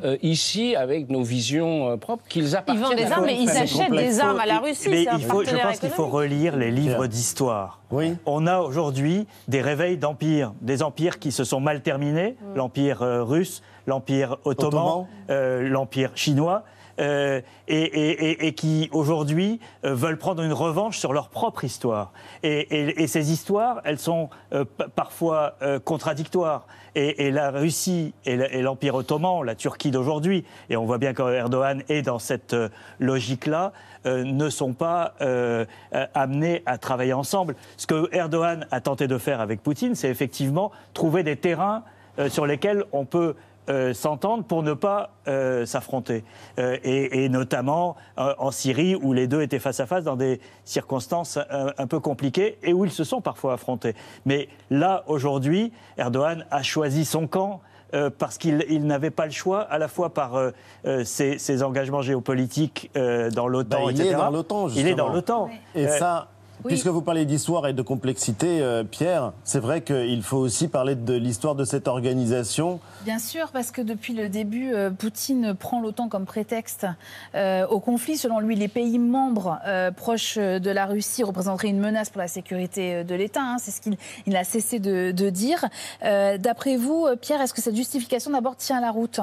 euh, ici, avec nos visions euh, propres, qu'ils appartiennent. vendent des armes, mais ils achètent des armes à la Russie. Mais c'est un il faut, je pense qu'il faut relire les livres d'histoire. On a aujourd'hui des réveils d'empires, des empires qui se sont mal terminés, l'empire euh, russe, l'empire ottoman, Ottoman. euh, l'empire chinois. euh, et, et- et- et qui aujourd'hui euh, veulent prendre une revanche sur leur propre histoire. Et, ces histoires, elles sont euh, parfois contradictoires. Et, la Russie et l'Empire ottoman, la Turquie d'aujourd'hui, et on voit bien qu'Erdogan est dans cette logique-là, ne sont pas amenés à travailler ensemble. Ce que Erdogan a tenté de faire avec Poutine, c'est effectivement trouver des terrains sur lesquels on peut euh, s'entendre pour ne pas euh, s'affronter. Euh, et, et notamment euh, en Syrie, où les deux étaient face à face dans des circonstances euh, un peu compliquées et où ils se sont parfois affrontés. Mais là, aujourd'hui, Erdogan a choisi son camp. euh, parce qu'il il n'avait pas le choix, à la fois par euh, euh, ses, ses engagements géopolitiques euh, dans l'OTAN, Bah, il etc. est dans l'OTAN, Il est dans justement. l'OTAN. Et Euh, ça, Oui. puisque vous parlez d'histoire et de complexité, euh, Pierre, c'est vrai qu'il faut aussi parler de l'histoire de cette organisation. Bien sûr, parce que depuis le début, euh, Poutine prend l'OTAN comme prétexte euh, au conflit. Selon lui, les pays membres proches de la Russie représenteraient une menace pour la sécurité de l'État. hein. C'est ce qu'il il n'a cessé de, de dire. D'après vous, Pierre, est-ce que cette justification d'abord tient la route?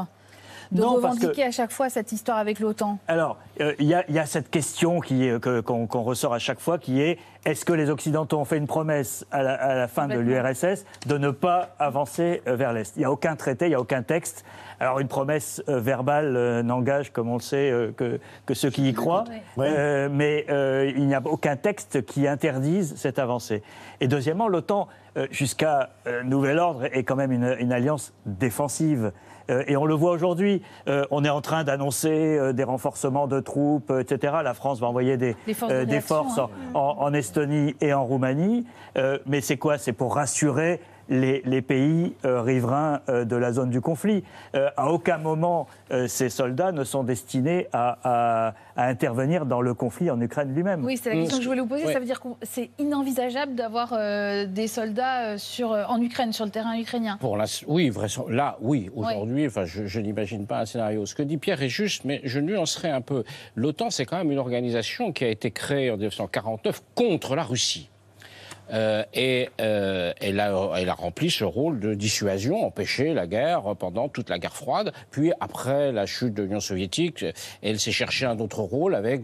De Non, revendiquer que- à chaque fois cette histoire avec l'OTAN Alors, euh, il y, a- il y a cette question qui, qu'on qu'on ressort à chaque fois, qui est est-ce que les Occidentaux ont fait une promesse à la, à la fin de l'URSS de ne pas avancer euh, vers l'Est? Il n'y a aucun traité, il n'y a aucun texte. Alors, une promesse euh, verbale euh, n'engage, comme on le sait, euh, que, que ceux qui y croient. Euh, mais euh, il n'y a aucun texte qui interdise cette avancée. Et deuxièmement, l'OTAN, euh, jusqu'à euh, nouvel ordre, est quand même une, une alliance défensive. Euh, et on le voit aujourd'hui. Euh, on est en train d'annoncer euh, des renforcements de troupes, etc. La France va envoyer des, Des forces de euh, des réaction, forces hein. en, en- en Estonie et en Roumanie. Euh, mais c'est quoi? C'est pour rassurer les, les pays euh, riverains euh, de la zone du conflit. Euh, à aucun moment, euh, ces soldats ne sont destinés à, à- à intervenir dans le conflit en Ukraine lui-même. Oui, c'est la question que je voulais vous poser. Ça veut dire que c'est inenvisageable d'avoir euh, des soldats sur, euh, en Ukraine, sur le terrain ukrainien? Pour la, oui. Là, oui, aujourd'hui, enfin, je, je n'imagine pas un scénario. Ce que dit Pierre est juste, mais je nuancerai un peu. L'OTAN, c'est quand même une organisation qui a été créée en 1949 contre la Russie. Euh, et euh, elle, a, elle a rempli ce rôle de dissuasion, empêcher la guerre pendant toute la guerre froide. Puis après la chute de l'Union soviétique, elle s'est cherché un autre rôle avec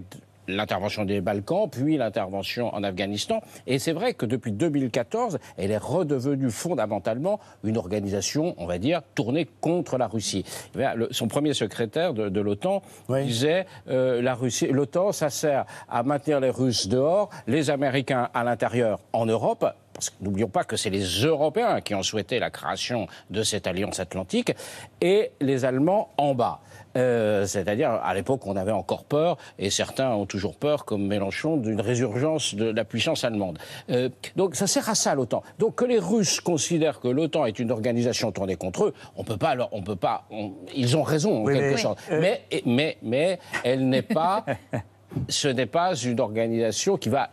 l'intervention des Balkans, puis l'intervention en Afghanistan. Et c'est vrai que depuis 2014, elle est redevenue fondamentalement une organisation, on va dire, tournée contre la Russie. Eh bien, le- son premier secrétaire de, de l'OTAN disait euh, la Russie, l'OTAN, ça sert à maintenir les Russes dehors, les Américains à l'intérieur en Europe. Parce que n'oublions pas que c'est les Européens qui ont souhaité la création de cette alliance atlantique et les Allemands en bas. Euh, C'est-à-dire, à l'époque, on avait encore peur, et certains ont toujours peur, comme Mélenchon, d'une résurgence de la puissance allemande. Euh, donc, ça sert à ça, l'OTAN. Donc, que les Russes considèrent que l'OTAN est une organisation tournée contre eux, on peut pas, leur- on peut pas, on- ils ont raison, en Oui, quelque mais- sorte. euh, Mais, mais, mais, elle n'est pas, ce n'est pas une organisation qui va,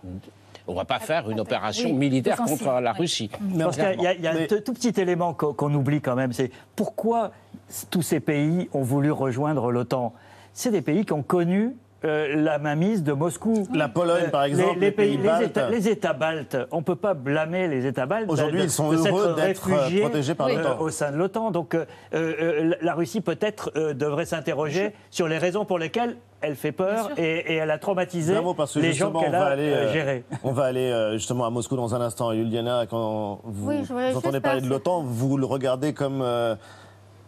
on va pas faire une opération Oui, militaire contre la. Russie. Je pense qu'il y a- il y a, y a un tout petit élément qu'on qu'on oublie quand même, c'est pourquoi tous ces pays ont voulu rejoindre l'OTAN. C'est des pays qui ont connu euh, la mainmise de Moscou. La Pologne, par exemple, les pays baltes. États, les États baltes, on ne peut pas blâmer les États baltes. Aujourd'hui, ils sont de heureux d'être, euh, protégés par l'OTAN. euh, au sein de l'OTAN. Donc, euh, euh, la Russie peut-être euh, devrait s'interroger sur les raisons pour lesquelles elle fait peur et, et elle a traumatisé parce que les gens qu'elle a aller, euh, euh, gérés. on va aller euh, justement à Moscou dans un instant. Juliana, quand vous, Oui, vous entendez parler de l'OTAN, vous le regardez comme euh,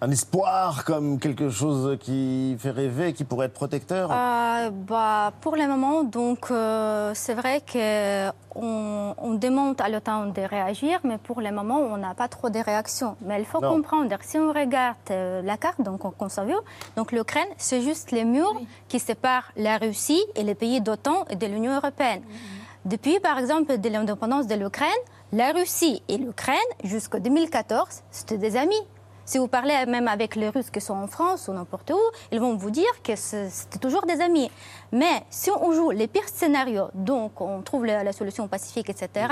un espoir, comme quelque chose qui fait rêver, qui pourrait être protecteur? Euh, bah, pour le moment, donc euh, c'est vrai qu'on on demande à l'OTAN de réagir, mais pour le moment, on n'a pas trop de réactions. Mais il faut Non. comprendre, si on regarde euh, la carte, donc on conserve, donc l'Ukraine, c'est juste les murs qui séparent la Russie et les pays d'OTAN et de l'Union européenne. Depuis, par exemple, de l'indépendance de l'Ukraine, la Russie et l'Ukraine, jusqu'en 2014, c'était des amis. Si vous parlez même avec les Russes qui sont en France ou n'importe où, ils vont vous dire que c'est- c'était toujours des amis. Mais si on joue les pires scénarios, donc on trouve la, la solution pacifique, etc.,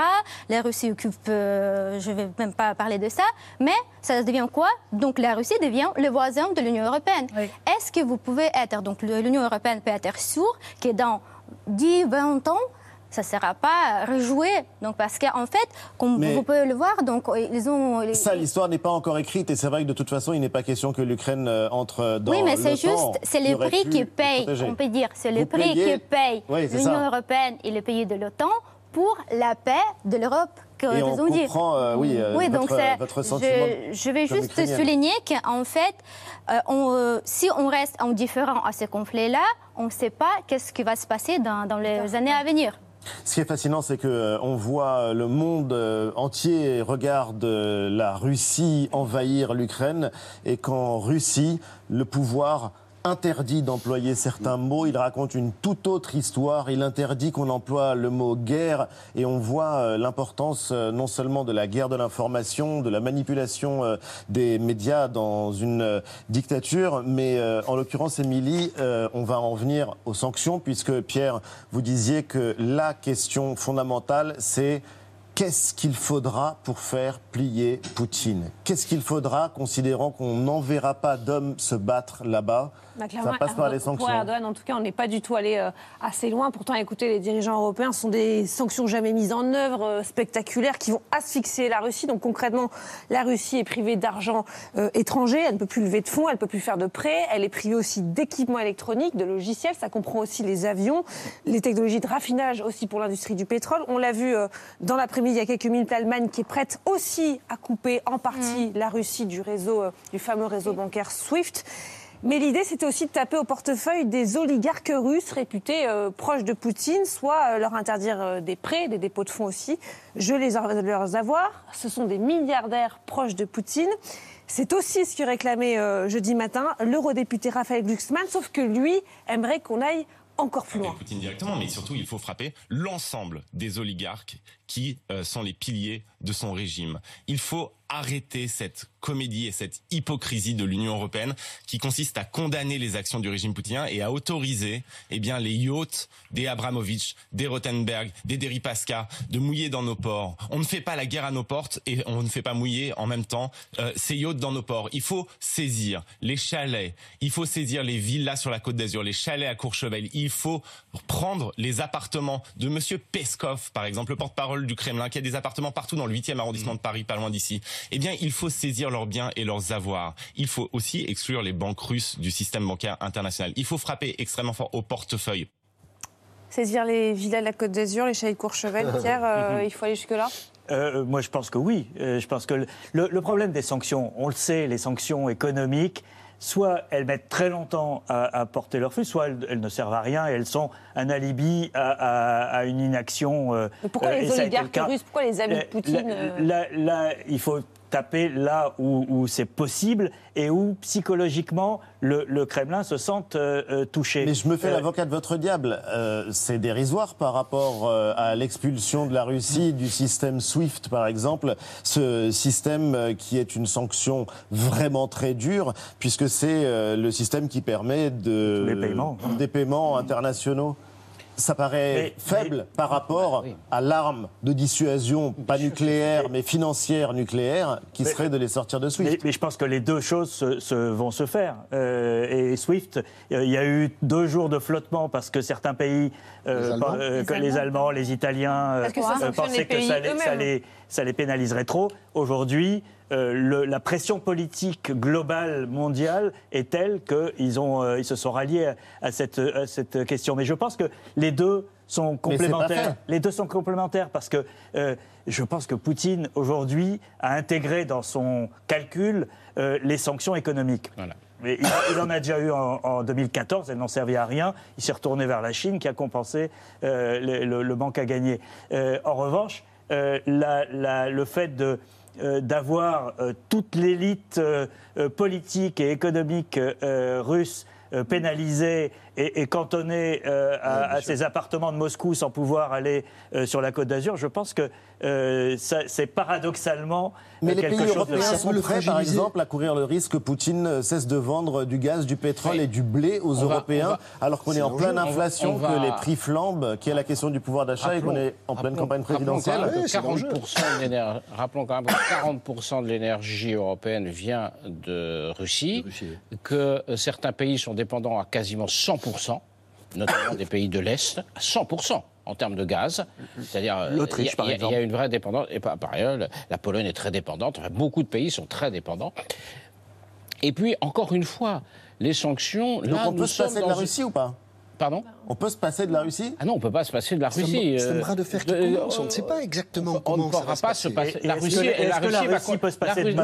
la Russie occupe, euh, je ne vais même pas parler de ça, mais ça devient quoi? Donc la Russie devient le voisin de l'Union européenne. Est-ce que vous pouvez être, donc l'Union européenne peut être sûre que dans 10, 20 ans, ça ne sera pas rejoué. Donc, parce qu'en fait, comme Mais- vous pouvez le voir, donc, ils ont. les- Ça, l'histoire n'est pas encore écrite et c'est vrai que de toute façon, il n'est pas question que l'Ukraine euh, entre dans oui, mais c'est juste, c'est aurait prix qui le payent, protéger. on peut dire, c'est Vous prix payez- qui Oui, c'est l'Union européenne et les pays de l'OTAN pour la paix de l'Europe. Que Et on comprend, euh, oui, euh, oui, votre- donc sentiment Je, vais juste souligner qu'en fait, euh, on, euh, si on reste indifférent à ces conflits-là, on ne sait pas qu'est-ce qui va se passer dans, dans les années à venir. Ce qui est fascinant, c'est que euh, on voit le monde euh, entier regarde euh, la Russie envahir l'Ukraine et qu'en Russie, le pouvoir interdit d'employer certains mots. Il raconte une toute autre histoire. Il interdit qu'on emploie le mot guerre et on voit euh, l'importance euh, non seulement de la guerre de l'information, de la manipulation euh, des médias dans une dictature, mais en l'occurrence, Émilie, on va en venir aux sanctions puisque Pierre, vous disiez que la question fondamentale, c'est Qu'est-ce qu'il faudra pour faire plier Poutine? Qu'est-ce qu'il faudra, considérant qu'on n'enverra pas d'hommes se battre là-bas? Bah, Ça passe par les Pour sanctions. Erdogan, en tout cas, on n'est pas du tout allé euh, assez loin. Pourtant, écoutez, les dirigeants européens ce sont des sanctions jamais mises en œuvre, euh, spectaculaires, qui vont asphyxier la Russie. Donc concrètement, la Russie est privée d'argent euh, étranger, elle ne peut plus lever de fonds, elle ne peut plus faire de prêts, elle est privée aussi d'équipements électroniques, de logiciels. Ça comprend aussi les avions, les technologies de raffinage aussi pour l'industrie du pétrole. On l'a vu euh, dans l'après-midi, il y a quelques minutes, l'Allemagne qui est prête aussi à couper en partie la Russie du réseau, euh, du fameux réseau bancaire SWIFT. Mais l'idée, c'était aussi de taper au portefeuille des oligarques russes réputés euh, proches de Poutine, soit euh, leur interdire euh, des prêts, des dépôts de fonds aussi, geler leurs leurs avoirs. Ce sont des milliardaires proches de Poutine. C'est aussi ce que réclamait jeudi matin l'eurodéputé Raphaël Glucksmann, sauf que lui aimerait qu'on aille encore plus loin. Poutine directement, mais surtout il faut frapper l'ensemble des oligarques qui sont les piliers de son régime. Il faut arrêter cette comédie et cette hypocrisie de l'Union européenne qui consiste à condamner les actions du régime poutinien et à autoriser eh bien les yachts des Abramovich, des Rothenberg, des Deripaska de mouiller dans nos ports. On ne fait pas la guerre à nos portes et on ne fait pas mouiller en même temps euh, ces yachts dans nos ports. Il faut saisir les chalets, il faut saisir les villas sur la Côte d'Azur, les chalets à Courchevel. Il faut prendre les appartements de Monsieur Peskov, par exemple, le porte-parole du Kremlin, qui a des appartements partout dans le 8e arrondissement de Paris, pas loin d'ici. Eh bien, il faut saisir leurs biens et leurs avoirs. Il faut aussi exclure les banques russes du système bancaire international. Il faut frapper extrêmement fort au portefeuille. Saisir les villas de la Côte d'Azur, les chalets de Courchevel, Pierre, euh, il faut aller jusque-là? Euh, moi, je pense que oui. Euh, je pense que le, le problème des sanctions, on le sait, les sanctions économiques, soit elles mettent très longtemps à, à porter leur fruit, soit elles, elles ne servent à rien et elles sont un alibi à, à- à une inaction. euh, pourquoi euh, les le oligarques russes, pourquoi les amis de Euh, Poutine euh, là, il faut taper là où, où c'est possible et où psychologiquement le, le Kremlin se sente euh, euh, touché. Mais je me fais Euh, l'avocat de votre diable. Euh, c'est dérisoire par rapport à l'expulsion de la Russie du système SWIFT, par exemple. Ce système qui est une sanction vraiment très dure, puisque c'est le système qui permet de, les paiements. des paiements internationaux. Ça paraît faible par rapport à l'arme de dissuasion, pas nucléaire, mais financière nucléaire, qui Mais- serait de les sortir de SWIFT. Mais, mais je pense que les deux choses se, se- vont se faire. Euh, et SWIFT, euh, il y a eu deux jours de flottement parce que certains pays, euh, Les Allemands. euh, Les que les Allemands, les Italiens, euh, que ça euh, pensaient les que ça les, ça, eux-mêmes. les, ça les pénaliserait trop. Aujourd'hui, euh, le- la pression politique globale mondiale est telle qu'ils euh, ils se sont ralliés à, à cette, à cette question. Mais je pense que les deux sont complémentaires. Les deux sont complémentaires parce que euh, je pense que Poutine, aujourd'hui, a intégré dans son calcul euh, les sanctions économiques. Mais il, il en a déjà eu en, en 2014, elles n'ont servi à rien. Il s'est retourné vers la Chine qui a compensé euh, le, le- le manque à gagner. Euh, en revanche, euh, la- la- le fait de euh, d'avoir euh, toute l'élite euh, euh, politique et économique euh, russe euh, pénalisée et, et cantonnée euh, à, à ses appartements de Moscou sans pouvoir aller euh, sur la Côte d'Azur, je pense que euh, c'est paradoxalement Mais euh, les quelque pays chose de européens sont le prêts, par exemple, à courir le risque que Poutine cesse de vendre du gaz, du pétrole et du blé aux On Européens, va- alors qu'on est en pleine On va- inflation, on va- que les prix flambent, qu'il y a la question du pouvoir d'achat et qu'on est en pleine rappelons- campagne rappelons présidentielle. même que 40% de l'éner- rappelons quand même que 40% de l'énergie européenne vient de Russie, que certains pays sont dépendants à quasiment 100%, notamment des pays de l'Est, à 100% en termes de gaz. C'est-à-dire, euh, L'Autriche, il y a- par exemple. Il y a une vraie dépendance. Et par, par ailleurs, le- la Pologne est très dépendante. Enfin, beaucoup de pays sont très dépendants. Et puis, encore une fois, les sanctions. Donc là, on nous peut se passer de la une- Russie ou pas? Pardon On peut se passer de la Russie Ah non, on ne peut pas se passer de la Russie. c'est un euh, bras de fer qui euh, commence, on ne sait pas exactement on comment ne ça pourra va se pas passer. se passer. La Russie, que- la Russie peut se passer de La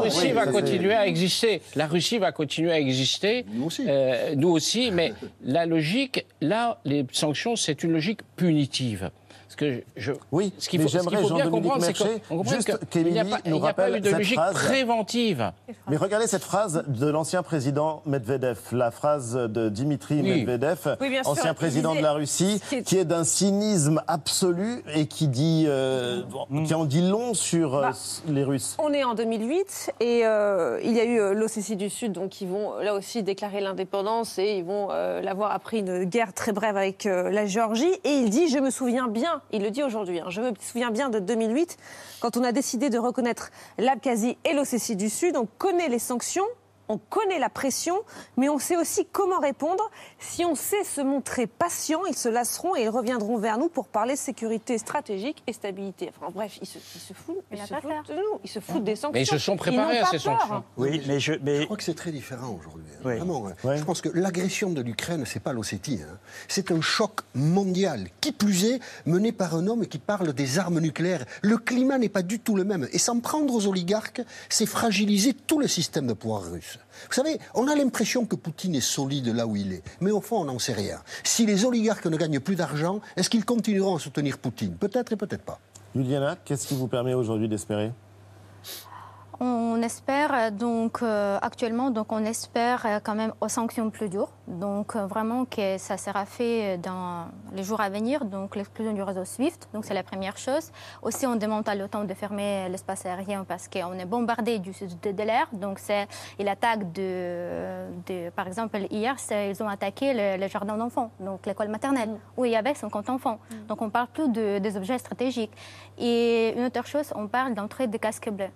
Russie Oui, va continuer à exister. La Russie va continuer à exister. Nous aussi. Euh, nous aussi, mais la logique, là, les sanctions, c'est une logique punitive. Ce que je, Oui, ce qu'il mais faut, ce j'aimerais, faut bien Jean-Dominique comprendre, c'est qu'il n'y a pas, nous il a pas rappelle eu de cette logique phrase. préventive. Mais regardez cette phrase de l'ancien président Medvedev, la phrase de Dimitri Oui. Medvedev, Oui, sûr, ancien président disait- de la Russie, qui est- qui est d'un cynisme absolu et qui dit, euh, qui en dit long sur euh, Bah, les Russes. On est en 2008 et euh, il y a eu l'OCC du Sud, donc ils vont là aussi déclarer l'indépendance et ils vont euh, l'avoir après une guerre très brève avec euh, la Géorgie. Et il dit, je me souviens bien, il le dit aujourd'hui, hein, je me souviens bien de 2008, quand on a décidé de reconnaître l'Abkhazie et l'OCC du Sud, on connaît les sanctions. On connaît la pression, mais on sait aussi comment répondre. Si on sait se montrer patient, ils se lasseront et ils reviendront vers nous pour parler sécurité stratégique et stabilité. Enfin bref, ils se, ils se foutent, ils se foutent de nous, ils se foutent des sanctions. Mais ils se sont préparés à ces peur. sanctions. Oui, mais je, mais Je crois que c'est très différent aujourd'hui. hein. Oui. Vraiment. hein. Je pense que l'agression de l'Ukraine, c'est pas l'Ossétie. hein. C'est un choc mondial. Qui plus est, mené par un homme qui parle des armes nucléaires. Le climat n'est pas du tout le même. Et s'en prendre aux oligarques, c'est fragiliser tout le système de pouvoir russe. Vous savez, on a l'impression que Poutine est solide là où il est. Mais au fond, on n'en sait rien. Si les oligarques ne gagnent plus d'argent, est-ce qu'ils continueront à soutenir Poutine? Peut-être et peut-être pas. Juliana, qu'est-ce qui vous permet aujourd'hui d'espérer? On espère euh, donc euh, actuellement, donc on espère euh, quand même aux sanctions plus dures. Donc euh, vraiment que ça sera fait dans les jours à venir. Donc l'exclusion du réseau SWIFT, donc c'est la première chose. Aussi, on demande à l'OTAN de fermer l'espace aérien parce qu'on est bombardé du sud de, de l'air. Donc c'est il attaque de, de- par exemple hier, ils ont attaqué le, le jardin d'enfants, donc l'école maternelle où il y avait 50 enfants. Donc on parle plus de- des objets stratégiques. Et une autre chose, on parle d'entrée des casques bleus.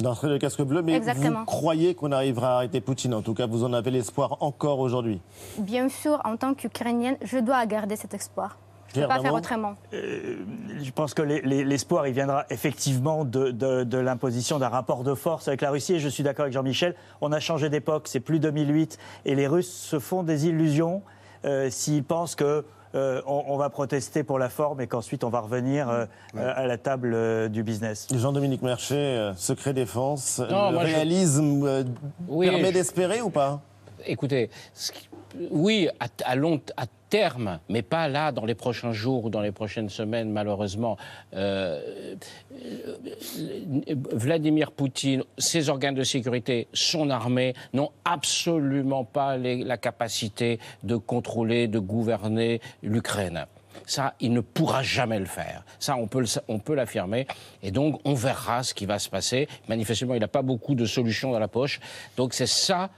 D'entrée de casque bleu, mais Exactement. vous croyez qu'on arrivera à arrêter Poutine En tout cas, vous en avez l'espoir encore aujourd'hui. Bien sûr, en tant qu'Ukrainienne, je dois garder cet espoir. Je ne peux pas faire autrement. Je pense que les- les- l'espoir, il viendra effectivement de, de- de l'imposition d'un rapport de force avec la Russie. Et je suis d'accord avec Jean-Michel, on a changé d'époque, c'est plus 2008. Et les Russes se font des illusions euh, s'ils pensent que euh, on, on va protester pour la forme et qu'ensuite on va revenir euh, euh, à la table euh, du business. Jean-Dominique Merchet, euh, secret défense, Non, le je- réalisme euh, Oui, permet je- d'espérer ou pas? Écoutez, qui- oui, à, à long à terme, mais pas là, dans les prochains jours ou dans les prochaines semaines, malheureusement. Euh, euh, Vladimir Poutine, ses organes de sécurité, son armée n'ont absolument pas la capacité de contrôler, de gouverner l'Ukraine. Ça, il ne pourra jamais le faire. Ça, on peut, on peut l'affirmer. Et donc, on verra ce qui va se passer. Manifestement, il n'a pas beaucoup de solutions dans la poche. Donc, c'est ça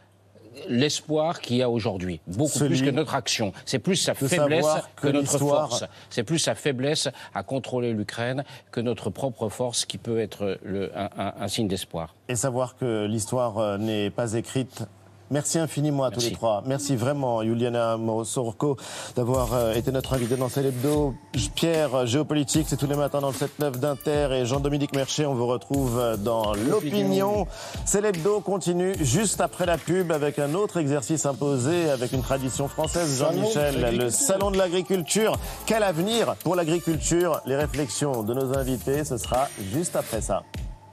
l'espoir qu'il y a aujourd'hui, beaucoup Celui plus que notre action. C'est plus sa faiblesse que, que notre force. C'est plus sa faiblesse à contrôler l'Ukraine que notre propre force qui peut être le- un- un- un signe d'espoir. Et savoir que l'histoire euh, n'est pas écrite. Merci infiniment à tous les trois. Merci vraiment, Juliana Morosorko, d'avoir euh, été notre invité dans Célébdo. Pierre, euh, géopolitique, c'est tous les matins dans le 7-9 d'Inter. Et Jean-Dominique Mercher, on vous retrouve euh, dans l'opinion. Célébdo continue juste après la pub avec un autre exercice imposé avec une tradition française, Jean-Michel, le salon de l'agriculture. Quel avenir pour l'agriculture? Les réflexions de nos invités, ce sera juste après ça.